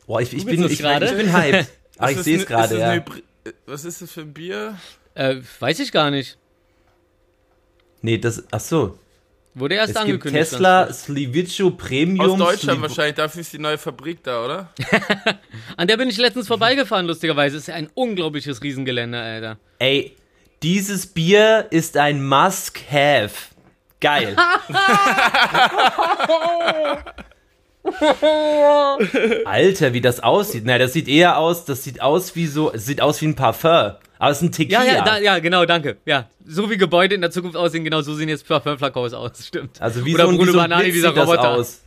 Boah, ich, ich, bin, ich, gerade? ich bin hyped. Ah, Ist ich sehe es gerade, ja. eine äh, Was ist das für ein Bier? Äh, weiß ich gar nicht. Nee, das, ach so. Wurde erst Es gibt angekündigt. Tesla Sliviccio Premium. Aus Deutschland Sliv- wahrscheinlich, dafür ist die neue Fabrik da, oder? An der bin ich letztens vorbeigefahren, lustigerweise. Ist ja ein unglaubliches Riesengelände, Alter. Ey, dieses Bier ist ein Must-Have. Geil. Alter, wie das aussieht. Na, das sieht eher aus, das sieht aus wie so, es sieht aus wie ein Parfum. Aber es ist ein Tequila. Ja, ja, da, ja, genau, danke. Ja, so wie Gebäude in der Zukunft aussehen, genau so sehen jetzt Parfümflakons aus, stimmt. Also wie Oder so ein, wie Bruno so ein Banani, dieser sieht das Roboter. aus.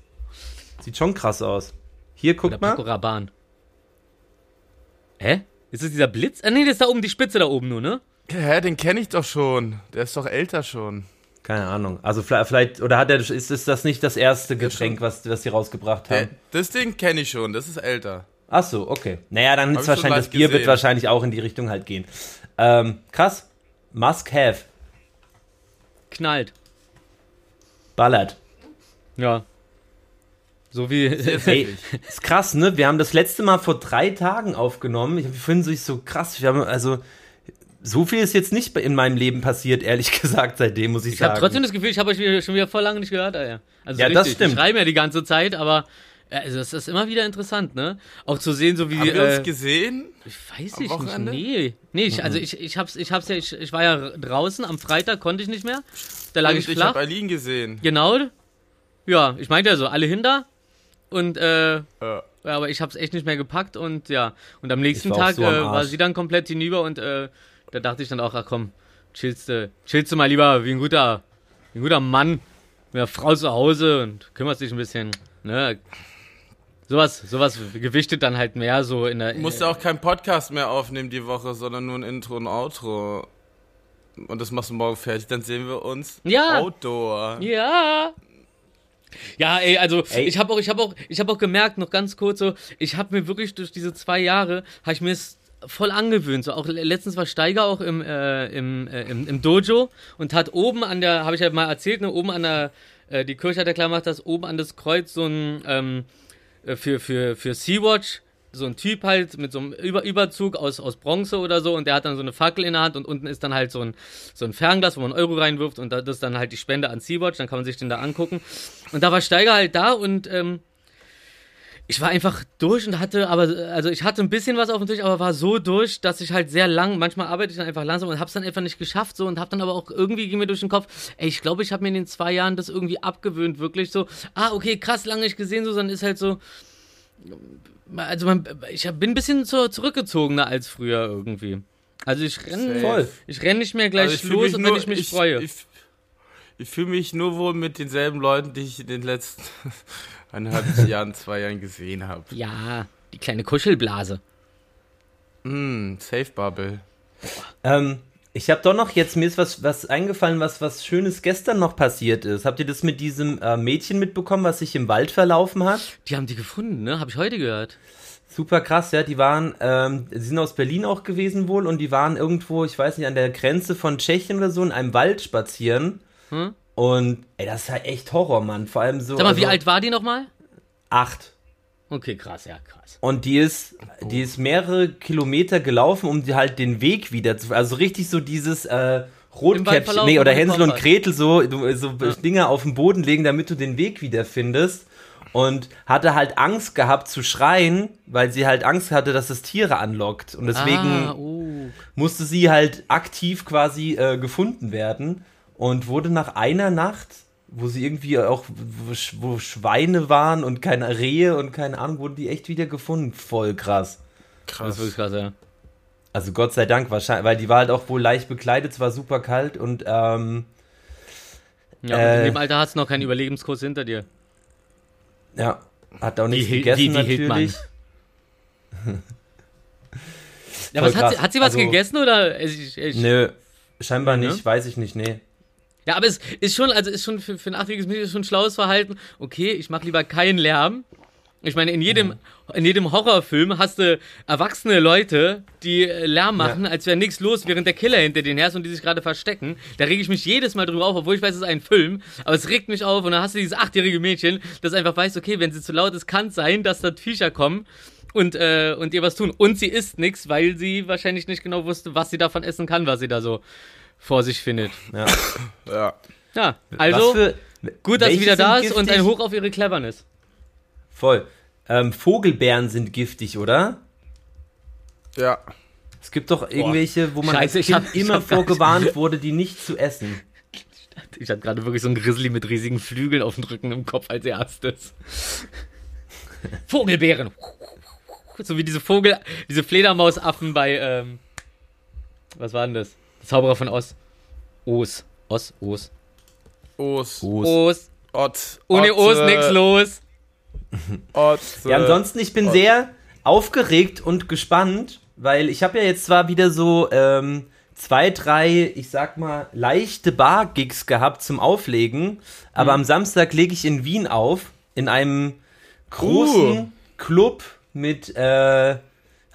Sieht schon krass aus. Hier, guck Oder mal. Paco Rabanne. Hä? Ist das dieser Blitz? Ah, nee, das ist da oben, die Spitze da oben nur, ne? Hä, den kenne ich doch schon. Der ist doch älter schon. Keine Ahnung. Also vielleicht, oder hat er, ist, ist das nicht das erste Getränk, was, was sie rausgebracht haben? das Ding kenne ich schon, das ist älter. Ach so, okay. Naja, dann ist ich wahrscheinlich, das Bier wird gesehen. wahrscheinlich auch in die Richtung halt gehen. Ähm, krass. Must have. Knallt. Ballert. Ja. So wie. Ey, ist krass, ne? Wir haben das letzte Mal vor drei Tagen aufgenommen. Ich finde es so krass. Wir haben, also, so viel ist jetzt nicht in meinem Leben passiert, ehrlich gesagt, seitdem, muss ich, Ich sagen. habe trotzdem das Gefühl, ich habe euch wieder, schon wieder voll lange nicht gehört, Alter. Also Ja, so das richtig. stimmt. Ich schreibe ja die ganze Zeit, aber also es ist immer wieder interessant, ne? Auch zu sehen, so wie. Haben wir äh, uns gesehen? ich weiß am ich Wochenende? nicht. Nee. Nee, ich, also ich, ich hab's, ich hab's ja, ich, ich war ja draußen, am Freitag konnte ich nicht mehr. Da lag Und ich ich flach. habe Eileen gesehen. Genau. Ja, ich meinte ja so, alle hinter. Und äh, Ja. ja, aber ich hab's echt nicht mehr gepackt und ja. Und am nächsten Tag so am äh, war sie dann komplett hinüber und äh, da dachte ich dann auch, ach komm, chillst du, chillst du mal lieber wie ein guter, wie ein guter Mann mit einer Frau zu Hause und kümmerst dich ein bisschen, ne? Sowas, sowas gewichtet dann halt mehr so in der. Du musst ja auch keinen Podcast mehr aufnehmen die Woche, sondern nur ein Intro und Outro. Und das machst du morgen fertig, dann sehen wir uns Ja. Outdoor. Ja. Ja, ey, also Ey. ich habe auch, ich habe auch, ich habe auch gemerkt, noch ganz kurz so, ich habe mir wirklich durch diese zwei Jahre, habe ich mir es voll angewöhnt. So auch le- letztens war Steiger auch im, äh, im, äh, im, im Dojo und hat oben an der, habe ich ja mal erzählt, ne, oben an der, äh, die Kirche hat ja klar gemacht, dass oben an das Kreuz so ein ähm, äh, für für für Sea-Watch so ein Typ halt mit so einem Über Überzug aus, aus Bronze oder so und der hat dann so eine Fackel in der Hand und unten ist dann halt so ein, so ein Fernglas, wo man Euro reinwirft und da- das ist dann halt die Spende an Sea-Watch, dann kann man sich den da angucken. Und da war Steiger halt da und ähm, ich war einfach durch und hatte, aber, also ich hatte ein bisschen was auf dem Tisch, aber war so durch, dass ich halt sehr lang, manchmal arbeite ich dann einfach langsam und hab's dann einfach nicht geschafft so und hab dann aber auch irgendwie ging mir durch den Kopf, ey, ich glaube, ich habe mir in den zwei Jahren das irgendwie abgewöhnt, wirklich so, ah, okay, krass, lange nicht gesehen, so, dann ist halt so, also man, ich bin ein bisschen zu, zurückgezogener als früher irgendwie. Also ich renn, Voll. ich renn nicht mehr gleich Also los, wenn nur- ich mich ich, freue. Ich, ich fühle mich nur wohl mit denselben Leuten, die ich in den letzten eineinhalb Jahren, zwei Jahren gesehen habe. ja, die kleine Kuschelblase. Hm, Safe Bubble. Ähm, ich habe doch noch jetzt, mir ist was, was eingefallen, was, was Schönes gestern noch passiert ist. Habt ihr das mit diesem äh, Mädchen mitbekommen, was sich im Wald verlaufen hat? Die haben die gefunden, ne? Habe ich heute gehört. Super krass, ja. Die waren, ähm, die sind aus Berlin auch gewesen wohl und die waren irgendwo, ich weiß nicht, an der Grenze von Tschechien oder so in einem Wald spazieren. Hm? Und ey, das ist halt echt Horror, Mann. Vor allem so. Sag mal, wie also, alt war die nochmal? Acht. Okay, krass, ja, krass. Und die ist, die ist mehrere Kilometer gelaufen, um die halt den Weg wieder zu. Also richtig so dieses äh, Rotkäppchen, nee, oder Hänsel und. Gretel so, so Dinger auf den Boden legen, damit du den Weg wieder findest. Und hatte halt Angst gehabt zu schreien, weil sie halt Angst hatte, dass es Tiere anlockt. Und deswegen Ah, oh. musste sie halt aktiv quasi äh, gefunden werden und wurde nach einer Nacht, wo sie irgendwie auch, wo, Sch- wo Schweine waren und keine Rehe und keine Ahnung, wurden die echt wieder gefunden. Voll krass. Das Krass. ist wirklich krass, ja. Also Gott sei Dank wahrscheinlich, weil die war halt auch wohl leicht bekleidet, es war super kalt und ähm, Ja, und Äh. in dem Alter hast du noch keinen Überlebenskurs hinter dir. ja, hat auch nichts Wie- gegessen wie Hildmann. natürlich. Ja, was hat sie, hat sie was Also- gegessen oder? Ich, ich, Nö, scheinbar ne? nicht, weiß ich nicht, nee. Ja, aber es ist schon, also ist schon für, für ein achtjähriges Mädchen ist schon ein schlaues Verhalten. Okay, ich mache lieber keinen Lärm. Ich meine, in jedem, in jedem Horrorfilm hast du erwachsene Leute, die äh, Lärm machen, als wäre nichts los, während der Killer hinter denen her ist und die sich gerade verstecken. Da rege ich mich jedes Mal drüber auf, obwohl ich weiß, es ist ein Film, aber es regt mich auf und dann hast du dieses achtjährige Mädchen, das einfach weiß, okay, wenn sie zu laut ist, kann es sein, dass da Viecher kommen und, äh, und ihr was tun. Und sie isst nichts, weil sie wahrscheinlich nicht genau wusste, was sie davon essen kann, was sie da so vor sich findet. Ja. Ja. Ja, also für, gut, dass sie wieder da ist und ein Hoch auf ihre Cleverness. Voll. Ähm, Vogelbeeren sind giftig, oder? Ja. Es gibt doch irgendwelche, wo man Scheiße, als ich Kind hab- ich immer hab gar nicht- vorgewarnt wurde, die nicht zu essen. Ich hatte gerade wirklich so einen Grizzly mit riesigen Flügeln auf dem Rücken im Kopf als erstes. Vogelbeeren. So wie diese Vogel, diese Fledermausaffen bei, ähm, was war denn das? Zauberer von Oz. Os. Os, Os. Os. Os. Ott. Ohne Os nix los. Ott. Ja, ansonsten, ich bin sehr aufgeregt und gespannt, weil ich habe ja jetzt zwar wieder so ähm, zwei, drei, ich sag mal, leichte Bar-Gigs gehabt zum Auflegen, aber am Samstag lege ich in Wien auf, in einem großen Uh. Club mit äh,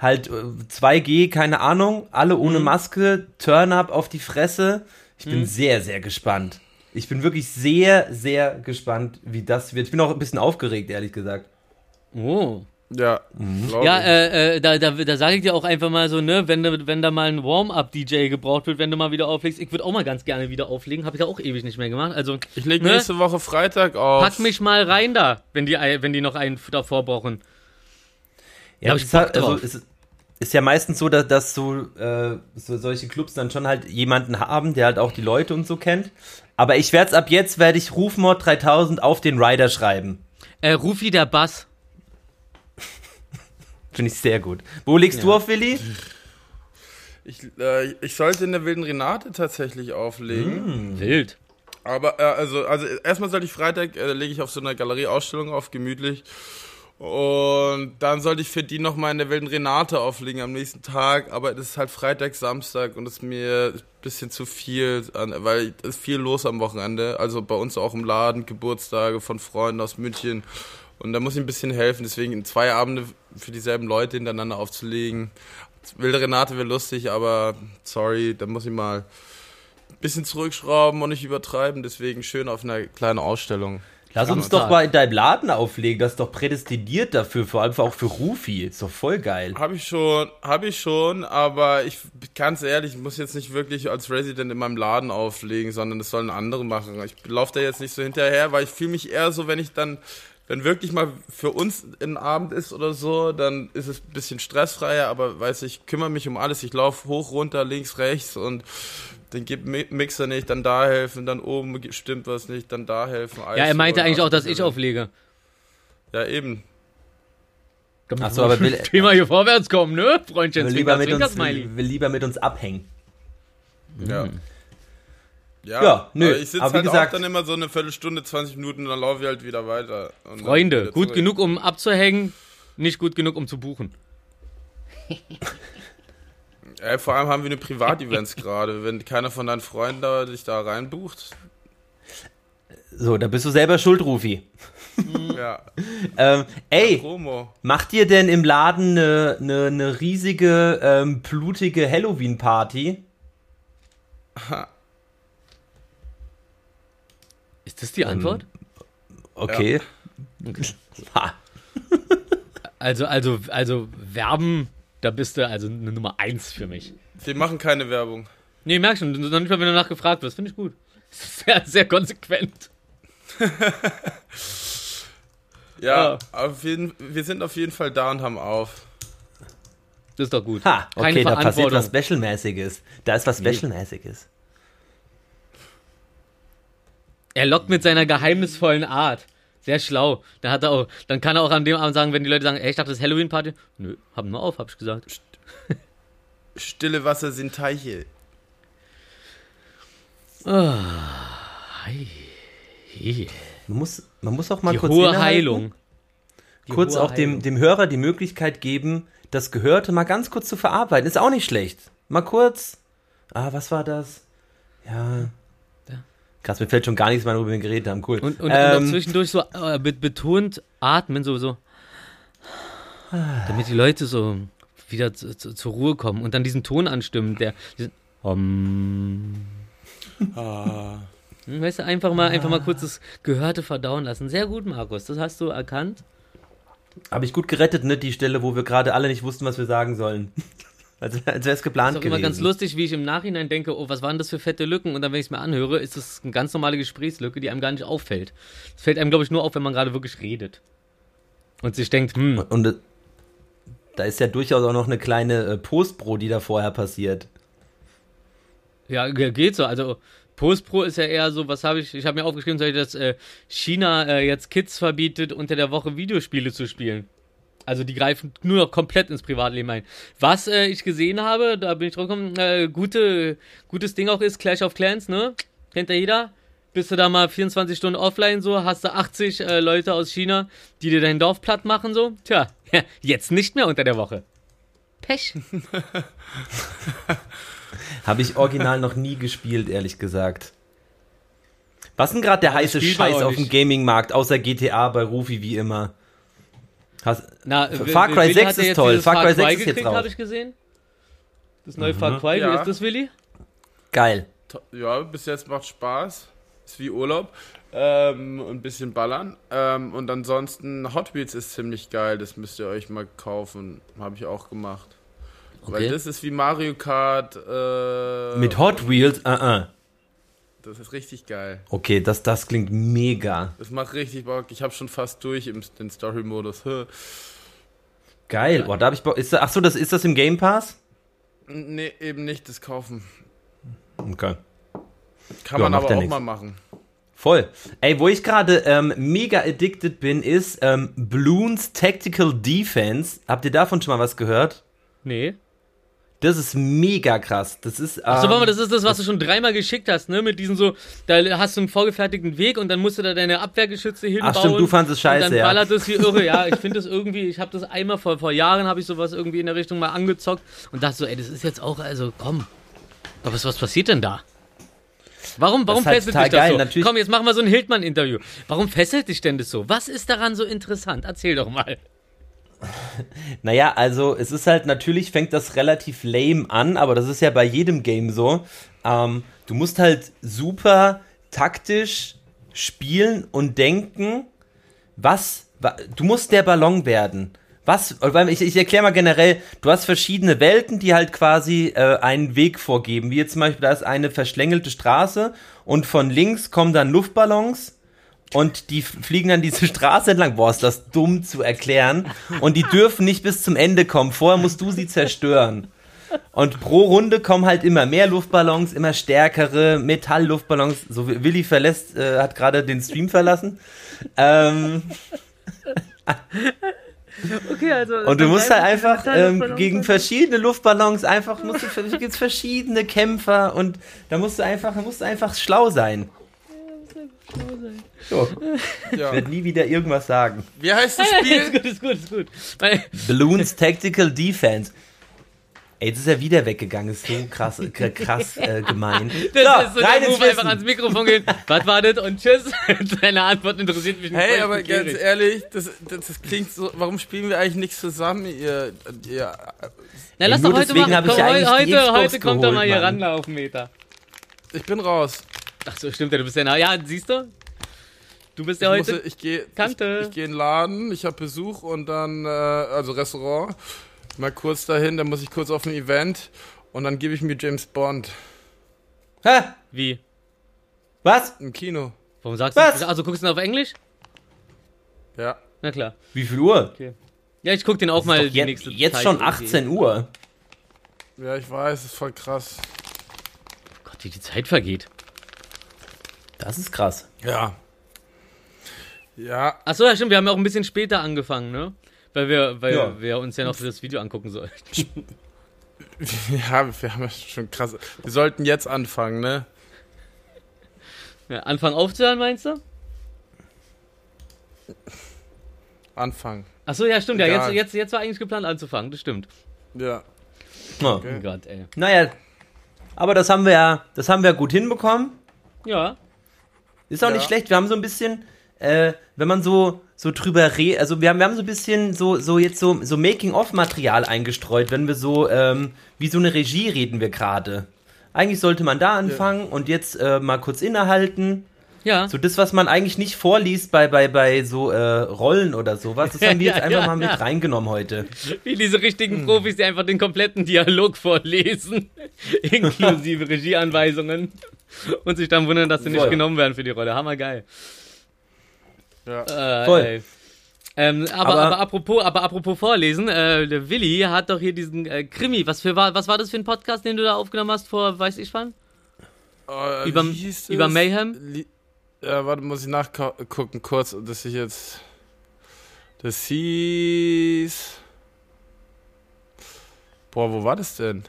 halt äh, 2G, keine Ahnung, alle ohne Maske, Turn-up auf die Fresse. Ich bin sehr, sehr gespannt. Ich bin wirklich sehr, sehr gespannt, wie das wird. Ich bin auch ein bisschen aufgeregt, ehrlich gesagt. Oh. Ja. glaub Ja, äh, äh, da, da, da sage ich dir auch einfach mal so, ne, wenn, da- wenn da mal ein Warm-Up-DJ gebraucht wird, wenn du mal wieder auflegst, ich würde auch mal ganz gerne wieder auflegen, habe ich ja auch ewig nicht mehr gemacht. Also, Ich leg ne? nächste Woche Freitag auf. pack mich mal rein da, wenn die, wenn die noch einen davor brauchen. Ja, hab ich Bock also, drauf. es ist- ist ja meistens so, dass, dass so, äh, so solche Clubs dann schon halt jemanden haben, der halt auch die Leute und so kennt. Aber ich werde ab jetzt, werde ich Rufmord 3000 auf den Rider schreiben. Äh, Rufi der Bass. Finde ich sehr gut. Wo legst du Ja. auf, Willi? Ich, äh, ich sollte in der wilden Renate tatsächlich auflegen. Wild. Aber äh, also, also erstmal sollte ich Freitag, äh, lege ich auf so einer Galerieausstellung auf, gemütlich. Und dann sollte ich für die nochmal in der wilden Renate auflegen am nächsten Tag. Aber das ist halt Freitag, Samstag und das ist mir ein bisschen zu viel, weil es ist viel los am Wochenende. Also bei uns auch im Laden, Geburtstage von Freunden aus München. Und da muss ich ein bisschen helfen. Deswegen zwei Abende für dieselben Leute hintereinander aufzulegen. Wilde Renate wäre lustig, aber sorry, da muss ich mal bisschen zurückschrauben und nicht übertreiben, deswegen schön auf einer kleinen Ausstellung. Lass uns doch sagen. mal in deinem Laden auflegen. Das ist doch prädestiniert dafür, vor allem auch für Rufi. Ist doch voll geil. Habe ich schon, habe ich schon, aber ich ganz ehrlich, ich muss jetzt nicht wirklich als Resident in meinem Laden auflegen, sondern das sollen andere machen. Ich laufe da jetzt nicht so hinterher, weil ich fühle mich eher so, wenn ich dann, wenn wirklich mal für uns ein Abend ist oder so, dann ist es ein bisschen stressfreier, aber weiß ich, kümmere mich um alles. Ich laufe hoch, runter, links, rechts und den gibt Mi- Mixer nicht, dann da helfen, dann oben stimmt was nicht, dann da helfen. Ja, er meinte Eis eigentlich auch, dass ich auflege. Ja, eben. Ach so, aber will, Will mal hier vorwärts kommen, ne, Freundchen? will, lieber Zwinker, mit Zwinker, uns, will, lieber mit uns abhängen. Ja. Ja, Ja, nö, aber ich sitze halt gesagt- auch dann immer so eine Viertelstunde, 20 Minuten und dann laufe ich halt wieder weiter. Freunde, wieder gut genug, um abzuhängen, nicht gut genug, um zu buchen. Ey, vor allem haben wir eine Privat-Events gerade. Wenn keiner von deinen Freunden da, dich da reinbucht, So, da bist du selber schuld, Rufi. ja. Ähm, ey, macht ihr denn im Laden eine ne, ne riesige, ähm, blutige Halloween-Party? Ist das die Antwort? Okay. Ha. Also, also, also werben, da bist du also eine Nummer eins für mich. Wir machen keine Werbung. Nee, merk schon, noch nicht mal, wenn du nachgefragt wirst. Finde ich gut. Sehr, sehr konsequent. Ja, Ja. Auf jeden, wir sind auf jeden Fall da und haben auf. Das ist doch gut. Ha, Keine okay, da passiert was Specialmäßiges. Da ist was Specialmäßiges. Er lockt mit seiner geheimnisvollen Art. Sehr schlau. Da hat er auch, dann kann er auch an dem Abend sagen, wenn die Leute sagen, ey, ich dachte, das ist Halloween-Party. Nö, hab nur auf, hab ich gesagt. Stille Wasser sind Teiche. Hi. Man muss, man muss auch mal Die kurz hohe Heilung. Die kurz hohe auch dem, Heilung. dem Hörer die Möglichkeit geben, das Gehörte mal ganz kurz zu verarbeiten. Ist auch nicht schlecht. Mal kurz. Ah, was war das? Ja. Krass, mir fällt schon gar nichts mehr, worüber wir geredet haben. Cool. Und, und, und ähm, auch zwischendurch so äh, be- betont atmen, so, so. Damit die Leute so wieder zu, zu, zur Ruhe kommen und dann diesen Ton anstimmen, der. Diesen, um, Ah. Weißt du, einfach mal, einfach mal kurz das Gehörte verdauen lassen. Sehr gut, Markus. Das hast du erkannt. Habe ich gut gerettet, ne? Die Stelle, wo wir gerade alle nicht wussten, was wir sagen sollen. Also, als wäre es geplant ist auch immer gewesen. ganz lustig, wie ich im Nachhinein denke, oh, was waren das für fette Lücken? Und dann, wenn ich es mir anhöre, ist das eine ganz normale Gesprächslücke, die einem gar nicht auffällt. Das fällt einem, glaube ich, nur auf, wenn man gerade wirklich redet. Und sich denkt, hm, Und äh, da ist ja durchaus auch noch eine kleine äh, Postpro, die da vorher passiert. ja, ge- geht so. Also, Postpro ist ja eher so, was habe ich, ich habe mir aufgeschrieben, dass äh, China äh, jetzt Kids verbietet, unter der Woche Videospiele zu spielen. Also die greifen nur noch komplett ins Privatleben ein. Was äh, ich gesehen habe, da bin ich drauf gekommen, äh, gute, gutes Ding auch ist Clash of Clans, ne? Kennt ja jeder. Bist du da mal 24 Stunden offline so, hast du 80 äh, Leute aus China, die dir dein Dorf platt machen so. Tja, jetzt nicht mehr unter der Woche. Pech. Habe ich original noch nie gespielt, ehrlich gesagt. Was ist denn gerade der heiße Scheiß auf dem. Gaming-Markt, außer GTA bei Rufi wie immer? Hast, Na, Far Cry Willi 6 hat ja ist toll. Far Cry 6 Cry ist jetzt raus. habe ich gesehen. Das neue Far Cry, wie Ja. ist das, Willi? geil. Ja, bis jetzt macht Spaß. Ist wie Urlaub. Ähm, ein bisschen ballern. Ähm, und ansonsten Hot Wheels ist ziemlich geil. Das müsst ihr euch mal kaufen. Habe ich auch gemacht. Weil Okay. das ist wie Mario Kart. Äh, Mit Hot Wheels, uh -uh. Das ist richtig geil. Okay, das, das klingt mega. Das macht richtig Bock. Ich habe schon fast durch im den Story-Modus. Geil. Oh, da hab ich Bock. Ist da, ach so, das, ist das im Game Pass? Nee, eben nicht das kaufen. Okay. Kann Ja, man aber auch nix. mal machen. Voll. Ey, wo ich gerade ähm, mega addicted bin, ist ähm, Bloons Tactical Defense. Habt ihr davon schon mal was gehört? Nee. Das ist mega krass. Das ist. Ähm, Achso, warte mal, das ist das, was du schon dreimal geschickt hast, ne? Mit diesen so, da hast du einen vorgefertigten Weg und dann musst du da deine Abwehrgeschütze hinbauen. Ach stimmt, du fandest es scheiße, Und dann ja. ballert das wie irre. Ja, ich finde das irgendwie, ich habe das einmal vor, vor Jahren, habe ich sowas irgendwie in der Richtung mal angezockt und dachte so, ey, das ist jetzt auch, also komm. Aber was, was passiert denn da? Warum, warum ist halt fesselt dich das geil, so? natürlich- Komm, jetzt machen wir so ein Hildmann-Interview. Warum fesselt dich denn das so? Was ist daran so interessant? Erzähl doch mal. Naja, also es ist halt natürlich, fängt das relativ lame an, aber das ist ja bei jedem Game so. Ähm, du musst halt super taktisch spielen und denken, was, wa, du musst der Ballon werden. Was, ich, ich erkläre mal generell, du hast verschiedene Welten, die halt quasi äh, einen Weg vorgeben. Wie jetzt zum Beispiel, da ist eine verschlängelte Straße und von links kommen dann Luftballons und die fliegen dann diese Straße entlang. Boah, ist das dumm zu erklären. Und die dürfen nicht bis zum Ende kommen. Vorher musst du sie zerstören. Und pro Runde kommen halt immer mehr Luftballons, immer stärkere Metallluftballons. So wie Willi verlässt, äh, hat gerade den Stream verlassen. Ähm, Okay, also. und du musst halt einfach ähm, gegen verschiedene Luftballons einfach, musst du, gibt's verschiedene Kämpfer und da musst du einfach, da musst du einfach schlau sein. So, ich Ja. werde nie wieder irgendwas sagen. Wie heißt das ist Spiel? gut, ist gut, ist gut. Balloons Tactical Defense. Ey, jetzt ist er wieder weggegangen. Ist so krass, k- krass äh, gemein. Das ist so rein der Move, einfach ans Mikrofon gehen. Was war das? Und tschüss. Deine Antwort interessiert mich nicht. Hey, Ich aber ganz gierig. ehrlich, das, das, das klingt so. Warum spielen wir eigentlich nicht zusammen, ihr. ihr Na, lass doch heute deswegen mal. ich Komm, heute, heute kommt er geholt, mal hier Mann. ran auf den Meter. ich bin raus. Ach so, stimmt ja, du bist ja. Na, ja, siehst du? Du bist Ich, ja muss, heute. ich gehe Tante. ich, ich geh in den Laden, ich habe Besuch und dann, äh, also Restaurant, mal kurz dahin, dann muss ich kurz auf ein Event und dann gebe ich mir James Bond Hä? Wie? Was? im Kino. Warum sagst Was? du? Also guckst du ihn auf Englisch? Ja. Na klar. Wie viel Uhr? Ja, ich guck den auch Ist mal die jetzt, nächste jetzt Zeit schon irgendwie. 18 Uhr. Ja, ich weiß, ist voll krass. Gott, wie die Zeit vergeht. Das ist krass. Ja. Ja, Ach so, ja, stimmt. Wir haben ja auch ein bisschen später angefangen, ne? Weil wir, weil Ja. wir uns ja noch das Video angucken sollten. ja, wir haben ja schon krass. Wir sollten jetzt anfangen, ne? Ja, Anfang aufzuhören, meinst du? Anfangen. Ach so, ja, stimmt. Ja, jetzt, jetzt, jetzt war eigentlich geplant anzufangen. Das stimmt. Ja. Ja. Oh Gott, ey. Naja, aber das haben wir ja, das haben wir gut hinbekommen. Ja. Ist auch Ja. nicht schlecht. Wir haben so ein bisschen, äh, wenn man so so drüber redet, also wir haben, wir haben so ein bisschen so so jetzt so so Making-of-Material eingestreut, wenn wir so ähm, wie so eine Regie reden wir gerade. Eigentlich sollte man da anfangen und jetzt äh, mal kurz innehalten. Ja. So das, was man eigentlich nicht vorliest bei bei bei so äh, Rollen oder sowas, das haben wir Ja, jetzt einfach ja, mal mit ja. reingenommen heute. Wie diese richtigen Profis, die einfach den kompletten Dialog vorlesen. Inklusive Regieanweisungen. Und sich dann wundern, dass sie nicht Voll. genommen werden für die Rolle. Hammergeil. Ja. Äh, Voll. ey. Ähm, aber, Aber- aber, apropos, aber apropos vorlesen, äh, der Willi hat doch hier diesen äh, Krimi. Was, für, war, was war das für ein Podcast, den du da aufgenommen hast vor, weiß ich wann? Äh, Über- wie hieß über das? Mayhem? Li ja, warte, muss ich nachgucken kurz, dass ich jetzt. Das hieß. Boah, wo war das denn?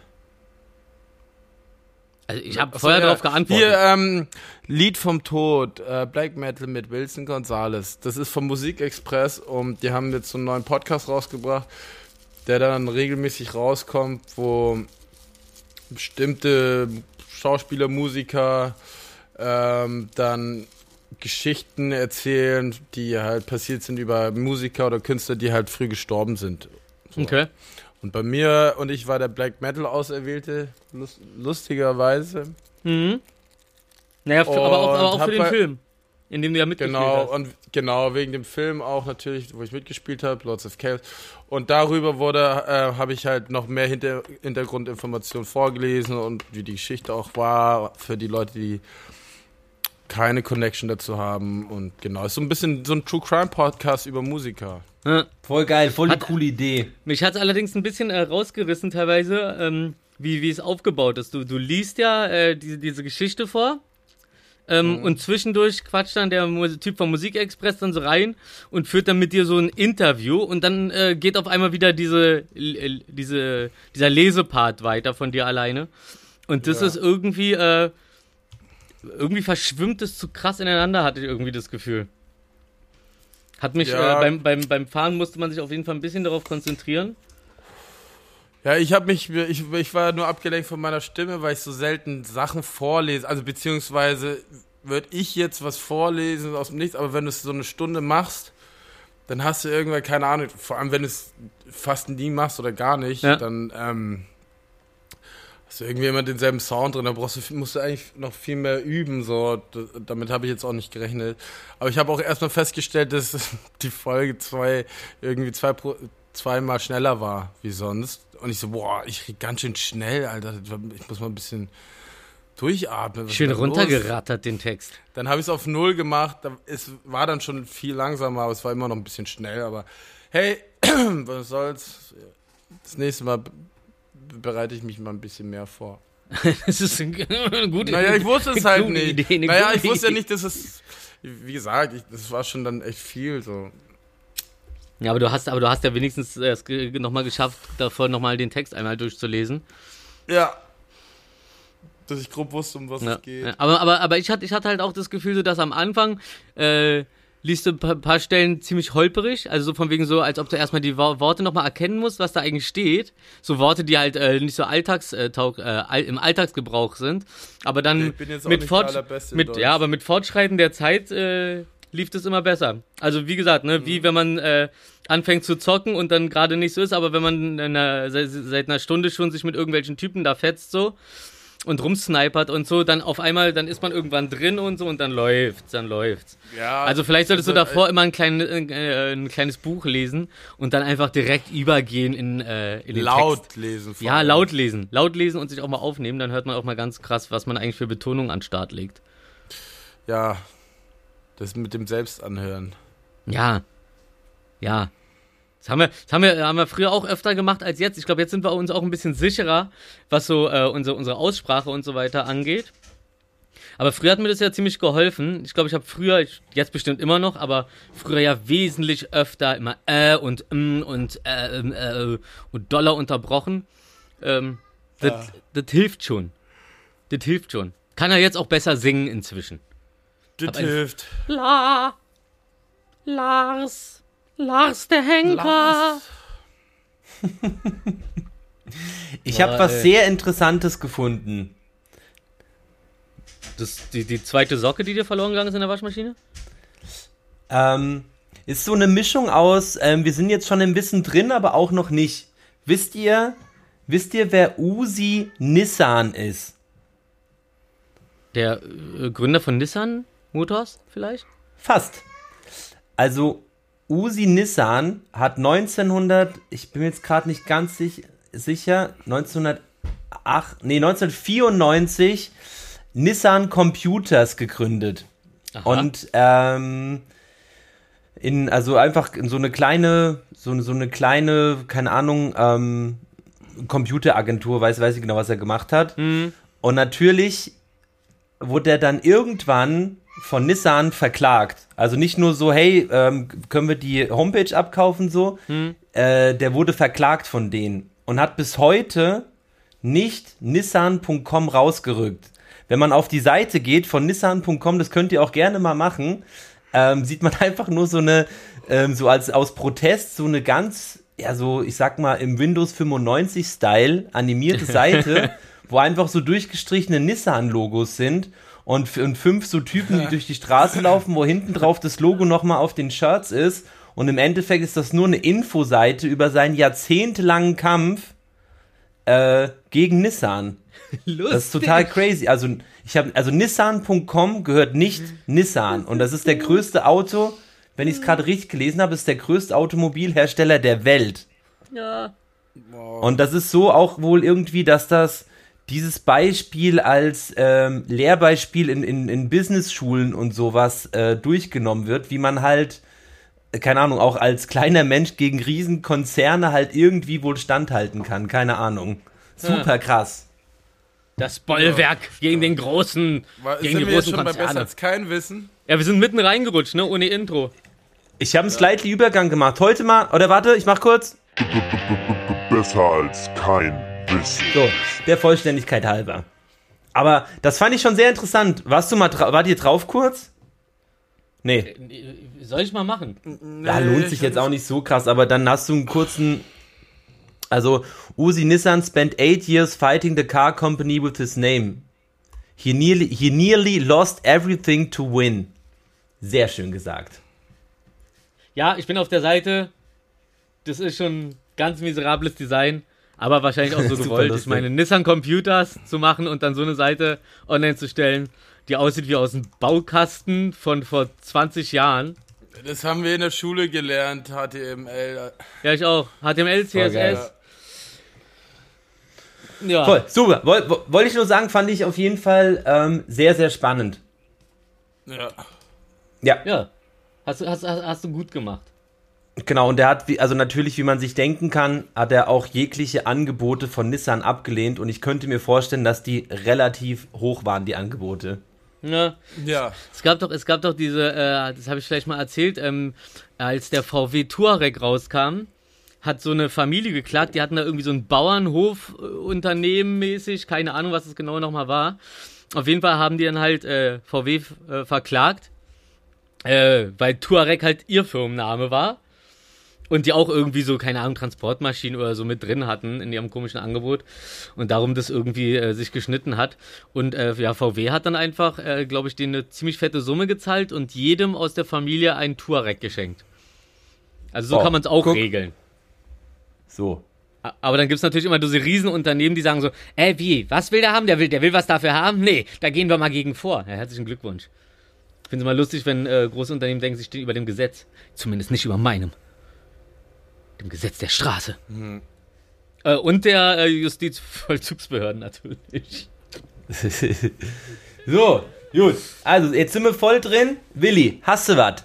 Also ich habe vorher ja. darauf geantwortet. Hier, ähm, Lied vom Tod, äh, Black Metal mit Wilson Gonzalez. Das ist vom Musikexpress und die haben jetzt so einen neuen Podcast rausgebracht, der dann regelmäßig rauskommt, wo bestimmte Schauspieler, Musiker ähm, dann Geschichten erzählen, die halt passiert sind über Musiker oder Künstler, die halt früh gestorben sind. So. Okay. Und bei mir und ich war der Black Metal Auserwählte, lust, lustigerweise. Mhm. Naja, für, aber auch, aber auch für den bei- Film, in dem du ja mitgespielt Genau, hast. und genau, wegen dem Film auch natürlich, wo ich mitgespielt habe, Lords of Chaos. Und darüber wurde, äh, habe ich halt noch mehr Hinter Hintergrundinformationen vorgelesen und wie die Geschichte auch war, für die Leute, die keine Connection dazu haben. Und genau, ist so ein bisschen so ein True Crime Podcast über Musiker. Ja. Voll geil, voll die Hat- coole Idee. Mich hat es allerdings ein bisschen äh, rausgerissen teilweise, ähm, wie, wie es aufgebaut ist. Du, du liest ja äh, diese, diese Geschichte vor ähm, und zwischendurch quatscht dann der Mu- Typ vom Musikexpress dann so rein und führt dann mit dir so ein Interview und dann äh, geht auf einmal wieder diese, diese, dieser Lesepart weiter von dir alleine. Und das Ja. ist irgendwie, äh, irgendwie verschwimmt es zu krass ineinander, hatte ich irgendwie das Gefühl. Hat mich, Ja. äh, beim, beim, beim Fahren musste man sich auf jeden Fall ein bisschen darauf konzentrieren. Ja, ich habe mich, ich, ich war nur abgelenkt von meiner Stimme, weil ich so selten Sachen vorlese. Also beziehungsweise würde ich jetzt was vorlesen aus dem Nichts, aber wenn du es so eine Stunde machst, dann hast du irgendwann keine Ahnung. Vor allem wenn du es fast nie machst oder gar nicht, Ja. dann ähm, du irgendwie immer denselben Sound drin. Da brauchst du, musst du eigentlich noch viel mehr üben. So, damit habe ich jetzt auch nicht gerechnet. Aber ich habe auch erstmal festgestellt, dass die Folge zwei irgendwie zwei zweimal schneller war wie sonst. Und ich so, boah, ich rede ganz schön schnell, Alter. Ich muss mal ein bisschen durchatmen. Was ist Schön runtergerattert, den Text. Dann habe ich es auf Null gemacht. Es war dann schon viel langsamer, aber es war immer noch ein bisschen schnell. Aber hey, was soll's. Das nächste Mal bereite ich mich mal ein bisschen mehr vor. Das ist eine gute Naja, ich wusste es halt nicht. Idee, naja, ich wusste ja Idee. nicht, dass es. Wie gesagt, ich, das war schon dann echt viel so. Ja, aber du hast, aber du hast ja wenigstens äh, es nochmal geschafft, davor nochmal den Text einmal durchzulesen. Ja. Dass ich grob wusste, um was Ja. es geht. Aber, aber, aber ich hatte, ich hatte halt auch das Gefühl, so dass am Anfang, äh, liest du ein paar, paar Stellen ziemlich holperig, also so von wegen so, als ob du erstmal die Wo- Worte nochmal erkennen musst, was da eigentlich steht. So Worte, die halt äh, nicht so alltagstaug, äh, all, im Alltagsgebrauch sind. Aber dann mit, Fort, mit ja, aber mit Fortschreiten der Zeit äh, lief es immer besser. Also wie gesagt, ne, Mhm. wie wenn man äh, anfängt zu zocken und dann gerade nicht so ist, aber wenn man in einer, seit, seit einer Stunde schon sich mit irgendwelchen Typen da fetzt so und rumsnipert und so, dann auf einmal, dann ist man irgendwann drin und so und dann läuft's, dann läuft's. Ja, Also vielleicht solltest du also, davor immer ein, klein, äh, ein kleines Buch lesen und dann einfach direkt übergehen in, äh, in den laut Text. lesen. Ja, allem. laut lesen. Laut lesen und sich auch mal aufnehmen, dann hört man auch mal ganz krass, was man eigentlich für Betonung an den Start legt. Ja, das mit dem Selbstanhören. Ja. Ja. Das haben wir, das haben wir, haben wir früher auch öfter gemacht als jetzt. Ich glaube, jetzt sind wir uns auch ein bisschen sicherer, was so äh, unsere, unsere Aussprache und so weiter angeht. Aber früher hat mir das ja ziemlich geholfen. Ich glaube, ich habe früher, ich, jetzt bestimmt immer noch, aber früher ja wesentlich öfter immer äh und mm und äh, ähm, äh und Dollar unterbrochen. Ähm, das, Ja. das hilft schon. Das hilft schon. Kann er jetzt auch besser singen inzwischen. Das hilft. La, Lars, Lars der Henker. Lars. Ich habe was ey. sehr Interessantes gefunden. Das, die, die zweite Socke, die dir verloren gegangen ist in der Waschmaschine? Ähm, ist so eine Mischung aus, ähm, wir sind jetzt schon im Wissen drin, aber auch noch nicht. Wisst ihr, wisst ihr, wer Uzi Nissan ist? Der äh, Gründer von Nissan Motors vielleicht? Fast. Also, Uzi Nissan hat 1900, ich bin jetzt gerade nicht ganz sich, sicher, 1908, nee, 1994 Nissan Computers gegründet. Aha. Und ähm, in, also einfach in so eine kleine, so, eine- so eine kleine, keine Ahnung, ähm, Computeragentur, weiß, weiß ich genau, was er gemacht hat. Und natürlich wurde er dann irgendwann von Nissan verklagt. Also nicht nur so, hey, ähm, können wir die Homepage abkaufen so. Äh, der wurde verklagt von denen und hat bis heute nicht nissan.com rausgerückt. Wenn man auf die Seite geht von nissan.com, das könnt ihr auch gerne mal machen, ähm, sieht man einfach nur so eine, ähm, so als aus Protest, so eine ganz, ja, so, ich sag mal, im Windows 95 Style animierte Seite, wo einfach so durchgestrichene Nissan-Logos sind und, und fünf so Typen, die durch die Straße laufen, wo hinten drauf das Logo nochmal auf den Shirts ist. Und im Endeffekt ist das nur eine Infoseite über seinen jahrzehntelangen Kampf äh, gegen Nissan. Lustig. Das ist total crazy. Also ich habe also Nissan.com gehört nicht Nissan und das ist der größte Auto, wenn ich es gerade richtig gelesen habe, ist der größte Automobilhersteller der Welt. Ja. Und das ist so auch wohl irgendwie, dass das dieses Beispiel als ähm, Lehrbeispiel in, in, in Business-Schulen und sowas äh, durchgenommen wird, wie man halt, äh, keine Ahnung, auch als kleiner Mensch gegen Riesenkonzerne halt irgendwie wohl standhalten kann. Keine Ahnung. Super krass. Das Bollwerk gegen den großen, War, gegen sind die wir jetzt großen schon bei besser Konzerne. als kein Wissen? Ja, wir sind mitten reingerutscht, ne, ohne Intro. Ich habe einen slightly Übergang gemacht. Heute mal, oder warte, ich mach kurz. Besser als kein Wissen. So, der Vollständigkeit halber. Aber das fand ich schon sehr interessant. Warst du mal, wart ihr drauf kurz? Nee, Soll ich mal machen? ja, lohnt sich jetzt auch nicht so krass, aber dann hast du einen kurzen, also Uzi Nissan spent eight years fighting the car company with his name. He nearly, he nearly lost everything to win. Sehr schön gesagt. Ja, ich bin auf der Seite. Das ist schon ganz miserables Design, aber wahrscheinlich auch so gewollt. Ich meine, Nissan Computers zu machen und dann so eine Seite online zu stellen, die aussieht wie aus einem Baukasten von vor 20 Jahren. Das haben wir in der Schule gelernt, HTML. Ja, ich auch. HTML. CSS. Ja. Voll, super. Woll- wo- Wollte ich nur sagen, fand ich auf jeden Fall ähm, sehr, sehr spannend. Ja. Ja, Ja. Hast, du- hast, hast, hast du gut gemacht. Genau, und der hat, wie, also natürlich, wie man sich denken kann, hat er auch jegliche Angebote von Nissan abgelehnt und ich könnte mir vorstellen, dass die relativ hoch waren, die Angebote. Ja. Ja. Es gab doch, es gab doch diese, äh, das habe ich vielleicht mal erzählt, ähm, als der VW Touareg rauskam, hat so eine Familie geklagt, die hatten da irgendwie so ein Bauernhof äh, Unternehmen mäßig, keine Ahnung, was es genau nochmal war. Auf jeden Fall haben die dann halt äh, VW äh, verklagt, äh, weil Tuareg halt ihr Firmenname war. Und die auch irgendwie so, keine Ahnung, Transportmaschinen oder so mit drin hatten in ihrem komischen Angebot. Und darum das irgendwie äh, sich geschnitten hat. Und äh, ja, VW hat dann einfach, äh, glaube ich, denen eine ziemlich fette Summe gezahlt und jedem aus der Familie einen Tuareg geschenkt. Also so Oh, kann man es auch guck. regeln. So. Aber dann gibt's natürlich immer diese Riesenunternehmen, die sagen so, äh, wie, was will der haben? Der will, der will was dafür haben? Nee, da gehen wir mal gegen vor. Ja, herzlichen Glückwunsch. Ich finde es mal lustig, wenn äh, große Unternehmen denken, sie stehen über dem Gesetz. Zumindest nicht über meinem. Dem Gesetz der Straße. Äh, und der äh, Justizvollzugsbehörden natürlich. so, gut. Also, jetzt sind wir voll drin. Willi, hast du was?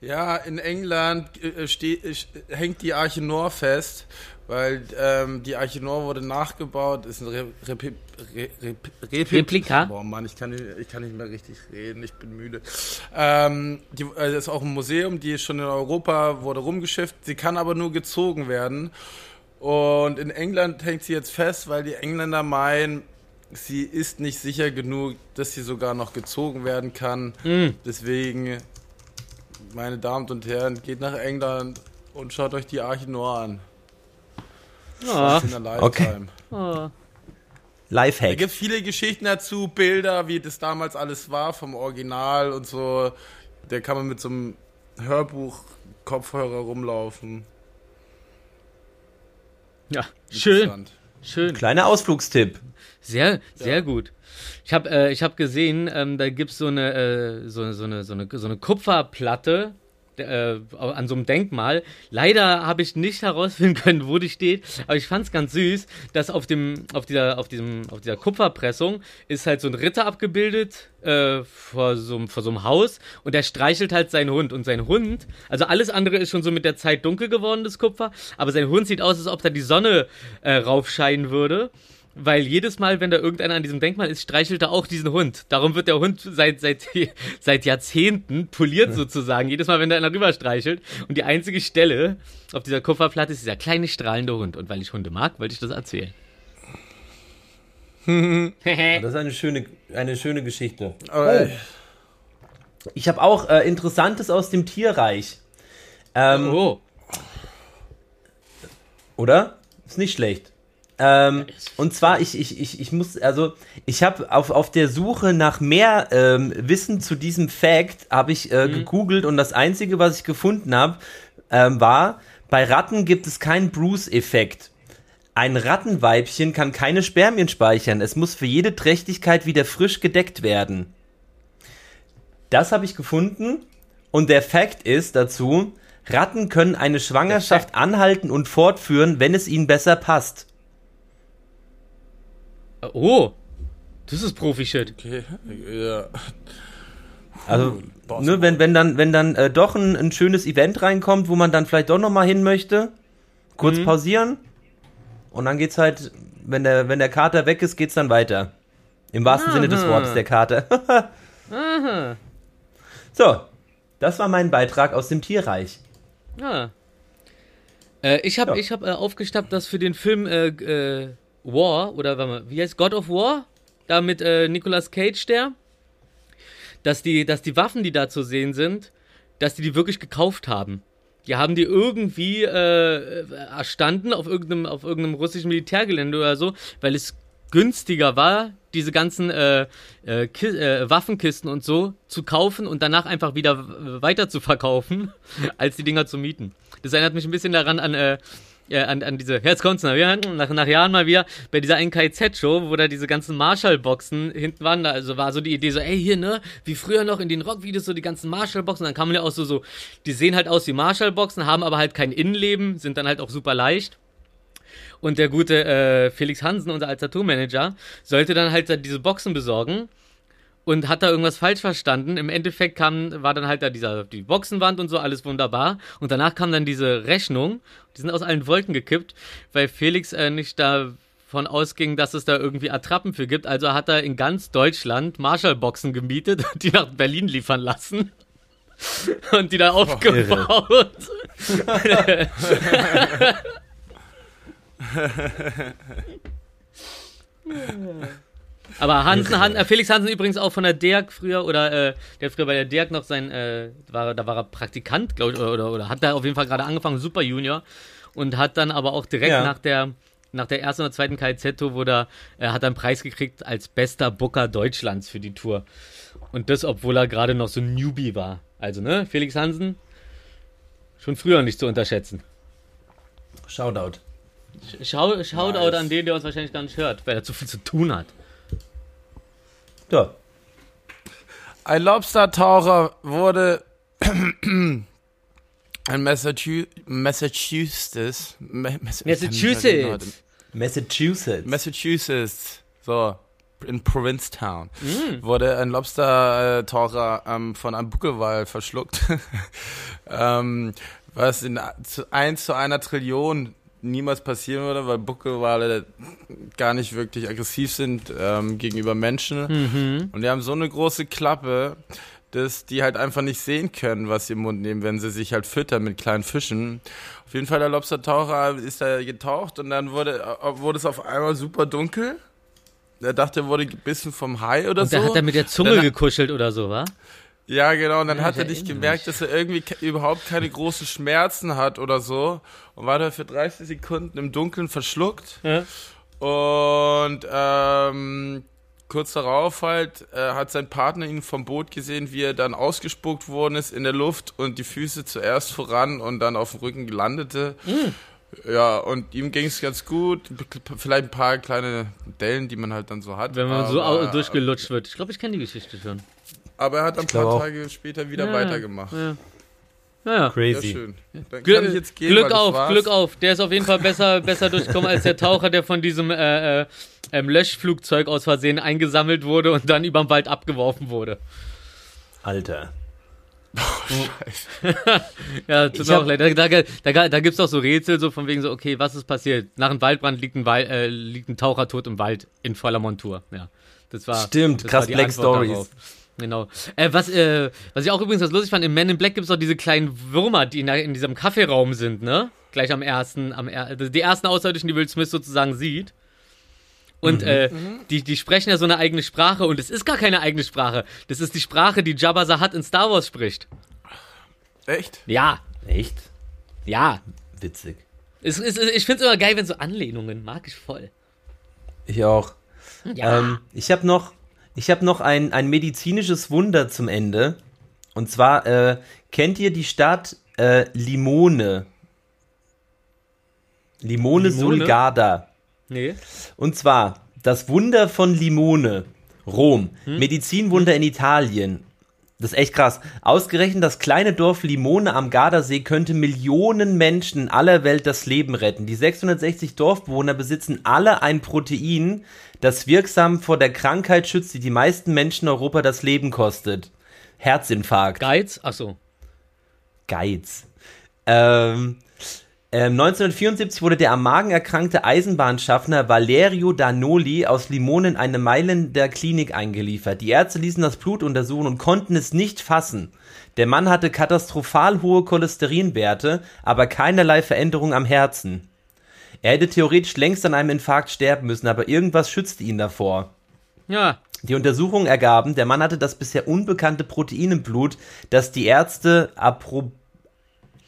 Ja, in England äh, steht, äh, hängt die Arche Noah fest, weil ähm, die Arche Noah wurde nachgebaut, ist ein Re Repi Re Repi Replika? Boah, Mann, ich kann, nicht, ich kann nicht mehr richtig reden, ich bin müde. Ähm, die, das ist auch ein Museum, die ist schon in Europa, wurde rumgeschifft, sie kann aber nur gezogen werden. Und in England hängt sie jetzt fest, weil die Engländer meinen, sie ist nicht sicher genug, dass sie sogar noch gezogen werden kann. Deswegen meine Damen und Herren, geht nach England und schaut euch die Arche Noah an. Ja. Der Okay. Da Lifehack. gibt es viele Geschichten dazu, Bilder, wie das damals alles war vom Original und so. Da kann man mit so einem Hörbuch-Kopfhörer rumlaufen. ja, schön, schön. Kleiner Ausflugstipp. Sehr, sehr gut. Ich habe äh, ich hab gesehen, ähm, da gibt's so eine, äh, so, so eine, so eine, so eine Kupferplatte äh, an so einem Denkmal. Leider habe ich nicht herausfinden können, wo die steht, aber ich fand's ganz süß, dass auf dem, auf dieser, auf diesem, auf dieser Kupferpressung ist halt so ein Ritter abgebildet äh, vor, so, einem- vor so einem Haus und der streichelt halt seinen Hund und sein Hund, also alles andere ist schon so mit der Zeit dunkel geworden, das Kupfer, aber sein Hund sieht aus, als ob da die Sonne äh, raufscheinen würde. Weil jedes Mal, wenn da irgendeiner an diesem Denkmal ist, streichelt er auch diesen Hund. Darum wird der Hund seit, seit, seit Jahrzehnten poliert sozusagen. Jedes Mal, wenn da einer rüber streichelt. Und die einzige Stelle auf dieser Kupferplatte ist dieser kleine strahlende Hund. Und weil ich Hunde mag, wollte ich das erzählen. Das ist eine schöne, eine schöne Geschichte. Aber Ich habe auch äh, Interessantes aus dem Tierreich. Ähm, oh. Oder? Ist nicht schlecht. Ähm, und zwar, ich, ich, ich, ich muss, also, ich habe auf, auf der Suche nach mehr ähm, Wissen zu diesem Fact, habe ich äh, gegoogelt und das Einzige, was ich gefunden habe, ähm, war, bei Ratten gibt es keinen Bruce-Effekt. Ein Rattenweibchen kann keine Spermien speichern. Es muss für jede Trächtigkeit wieder frisch gedeckt werden. Das habe ich gefunden. Und der Fact ist dazu, Ratten können eine Schwangerschaft anhalten und fortführen, wenn es ihnen besser passt. Oh. Das ist Profi-Shit. okay, ja. Also, Boss ne, wenn, wenn dann, wenn dann äh, doch ein, ein schönes Event reinkommt, wo man dann vielleicht doch nochmal hin möchte, kurz pausieren und dann geht's halt, wenn der, wenn der Kater weg ist, geht's dann weiter. Im wahrsten Sinne des Wortes, der Kater. So, das war mein Beitrag aus dem Tierreich. Ja. Äh, ich habe Ja. ich hab, äh, aufgestappt, dass für den Film äh, äh, War, oder warte mal, wie heißt God of War? Da mit äh, Nicolas Cage der. Dass die, dass die Waffen, die da zu sehen sind, dass die die wirklich gekauft haben. Die haben die irgendwie äh, erstanden auf irgendeinem, auf irgendeinem russischen Militärgelände oder so, weil es günstiger war, diese ganzen äh, äh, äh, Waffenkisten und so zu kaufen und danach einfach wieder äh, weiter zu verkaufen, als die Dinger zu mieten. Das erinnert mich ein bisschen daran an, äh, an, an diese, jetzt kommt's mal wieder, nach, nach Jahren mal wieder, bei dieser NKZ-Show, wo da diese ganzen Marshall-Boxen hinten waren, da also war so die Idee so, ey, hier, ne, wie früher noch in den Rock-Videos so die ganzen Marshall-Boxen, dann kann man ja auch so, so, die sehen halt aus wie Marshall-Boxen, haben aber halt kein Innenleben, sind dann halt auch super leicht. Und der gute äh, Felix Hansen, unser alter Tourmanager, sollte dann halt diese Boxen besorgen und hat da irgendwas falsch verstanden. Im Endeffekt kam, war dann halt da dieser, die Boxenwand und so, alles wunderbar. Und danach kam dann diese Rechnung, die sind aus allen Wolken gekippt, weil Felix äh, nicht davon ausging, dass es da irgendwie Attrappen für gibt. Also hat er in ganz Deutschland Marshall-Boxen gemietet und die nach Berlin liefern lassen. Und die da aufgebaut. Aber Hansen, Han, Felix Hansen übrigens auch von der DERG früher, oder äh, der hat früher bei der DERG noch sein, äh, war, da war er Praktikant, glaube ich, oder, oder, oder hat da auf jeden Fall gerade angefangen, Super Junior. Und hat dann aber auch direkt Ja. nach der nach der ersten oder zweiten KZ-Tour, wo er, äh, hat er einen Preis gekriegt als bester Booker Deutschlands für die Tour. Und das, obwohl er gerade noch so ein Newbie war. Also, ne, Felix Hansen, schon früher nicht zu unterschätzen. Shoutout. Schau, Shoutout Nice. an den, der uns wahrscheinlich gar nicht hört, weil er zu viel zu tun hat. Ja. Ein Lobstertaucher wurde in Massachu Massachusetts. Ma- Mass- Massachusetts. Massachusetts. Massachusetts. So. In Provincetown. Wurde ein Lobstertaucher ähm, von einem Buckelwal verschluckt. ähm, was in zu, 1 zu einer Trillion niemals passieren würde, weil Buckelwale gar nicht wirklich aggressiv sind ähm, gegenüber Menschen. Und die haben so eine große Klappe, dass die halt einfach nicht sehen können, was sie im Mund nehmen, wenn sie sich halt füttern mit kleinen Fischen. Auf jeden Fall der Lobstertaucher ist da getaucht und dann wurde, äh, wurde es auf einmal super dunkel. Er dachte, er wurde gebissen vom Hai oder Und so. da hat er mit der Zunge Dann- gekuschelt oder so, wa? Ja, genau. Und dann Ja, hat er nicht gemerkt, dass er irgendwie überhaupt keine großen Schmerzen hat oder so. Und war da für 30 Sekunden im Dunkeln verschluckt. Ja. Und ähm, kurz darauf halt äh, hat sein Partner ihn vom Boot gesehen, wie er dann ausgespuckt worden ist in der Luft und die Füße zuerst voran und dann auf dem Rücken landete. Mm. Ja, und ihm ging es ganz gut. Vielleicht ein paar kleine Dellen, die man halt dann so hat. Wenn man so aber, au- durchgelutscht wird. Ich glaube, ich kenne die Geschichte schon. Aber er hat ein paar auch. Tage später wieder Ja, weitergemacht. Ja. Naja. Sehr Crazy. schön. Dann kann ich Glück, jetzt gehen, Glück auf, war's. Glück auf. Der ist auf jeden Fall besser, besser durchgekommen als der Taucher, der von diesem äh, äh, ähm, Löschflugzeug aus Versehen eingesammelt wurde und dann überm Wald abgeworfen wurde. Alter. Ja, tut Ich mir auch leid. Da, da, da, da gibt es auch so Rätsel, so von wegen so, okay, was ist passiert? Nach einem Waldbrand liegt ein, Wal äh, liegt ein Taucher tot im Wald in voller Montur. Ja, das war. Stimmt, das krass war Black Antwort Stories. darauf. Genau. Äh, was, äh, was ich auch übrigens was lustig fand, im Men in Black gibt es auch diese kleinen Würmer, die in, in diesem Kaffeeraum sind, ne? Gleich am ersten, am er die ersten Außerirdischen, die Will Smith sozusagen sieht. Und äh, die, die sprechen ja so eine eigene Sprache und es ist gar keine eigene Sprache. Das ist die Sprache, die Jabba Hutt in Star Wars spricht. Echt? Ja, Echt? ja. Witzig. Es, es, ich finde es immer geil, wenn so Anlehnungen, mag ich voll. Ich auch. Ja. Ähm, ich habe noch, ich hab noch ein, ein medizinisches Wunder zum Ende. Und zwar, äh, kennt ihr die Stadt äh, Limone? Limone, Limone? Sulgada. Nee. Und zwar das Wunder von Limone, Rom, Hm? Medizinwunder in Italien. Das ist echt krass. Ausgerechnet das kleine Dorf Limone am Gardasee könnte Millionen Menschen aller Welt das Leben retten. Die 660 Dorfbewohner besitzen alle ein Protein, das wirksam vor der Krankheit schützt, die die meisten Menschen in Europa das Leben kostet. Herzinfarkt. Geiz? Achso. Geiz. Ähm, ähm, 1974 wurde der am Magen erkrankte Eisenbahnschaffner Valerio Danoli aus Limone in eine Mailänder Klinik eingeliefert. Die Ärzte ließen das Blut untersuchen und konnten es nicht fassen. Der Mann hatte katastrophal hohe Cholesterinwerte, aber keinerlei Veränderung am Herzen. Er hätte theoretisch längst an einem Infarkt sterben müssen, aber irgendwas schützte ihn davor. Ja. Die Untersuchungen ergaben, der Mann hatte das bisher unbekannte Protein im Blut, das die Ärzte Apro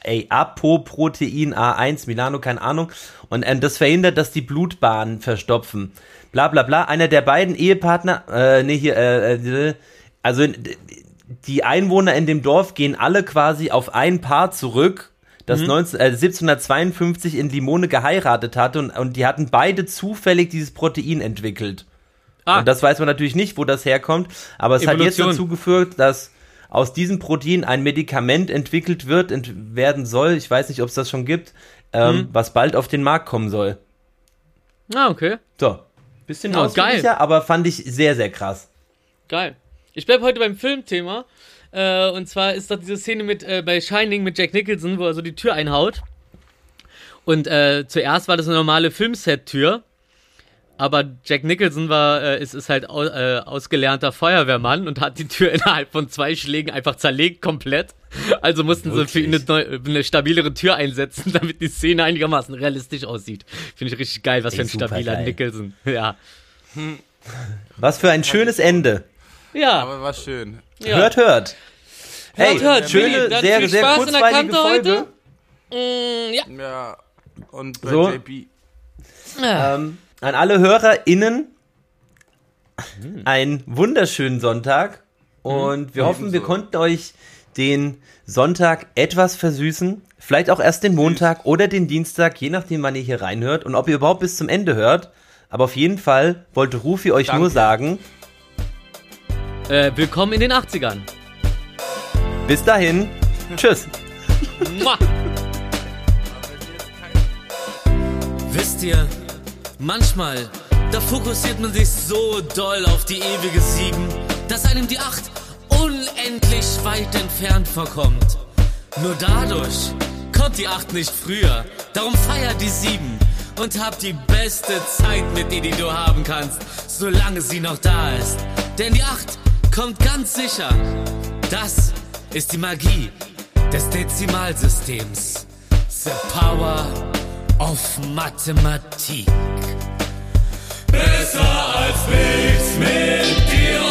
ey, Apoprotein A1, Milano, keine Ahnung, und ähm, das verhindert, dass die Blutbahnen verstopfen. Bla bla bla. Einer der beiden Ehepartner, äh, nee, hier, äh, äh, also die Einwohner in dem Dorf gehen alle quasi auf ein Paar zurück, das 19, äh, 1752 in Limone geheiratet hatte und, und die hatten beide zufällig dieses Protein entwickelt. Ah. Und das weiß man natürlich nicht, wo das herkommt, aber es hat jetzt Evolution. dazu geführt, dass aus diesem Protein ein Medikament entwickelt wird, ent werden soll, ich weiß nicht, ob es das schon gibt, ähm, Hm. was bald auf den Markt kommen soll. Ah, okay. So, bisschen ausführlicher, geil. aber fand ich sehr, sehr krass. Geil. Ich bleib heute beim Filmthema. Äh, und zwar ist das diese Szene mit äh, bei Shining mit Jack Nicholson, wo er so die Tür einhaut. Und äh, zuerst war das eine normale Filmset-Tür. Aber Jack Nicholson war, äh, ist, ist halt au, äh, ausgelernter Feuerwehrmann und hat die Tür innerhalb von zwei Schlägen einfach zerlegt komplett. Also mussten sie für ihn eine, eine stabilere Tür einsetzen, damit die Szene einigermaßen realistisch aussieht. Finde ich richtig geil, was Ey, für ein stabiler geil. Nicholson. Ja. Was für ein schönes Ende. Ja, Aber war schön. ja. Hört, hört. Hey, Hört, hört. schöne, sehr, viel sehr Spaß in der kurzweilige Kante Folge. heute. Mm, ja. Ja. Und bei So. JB. Ähm, an alle HörerInnen einen wunderschönen Sonntag und wir hoffen, wir Ebenso. konnten euch den Sonntag etwas versüßen. Vielleicht auch erst den Montag oder den Dienstag, je nachdem, wann ihr hier reinhört und ob ihr überhaupt bis zum Ende hört. Aber auf jeden Fall wollte Rufi euch Danke. nur sagen, Äh, willkommen in den 80ern. bis dahin, tschüss. Wisst ihr, manchmal, da fokussiert man sich so doll auf die ewige Sieben, dass einem die Acht unendlich weit entfernt vorkommt. Nur dadurch kommt die Acht nicht früher. Darum feiert die Sieben und hab die beste Zeit mit ihr, die du haben kannst, solange sie noch da ist. Denn die Acht kommt ganz sicher. Das ist die Magie des Dezimalsystems. The power of Mathematik. Besser als nichts mit dir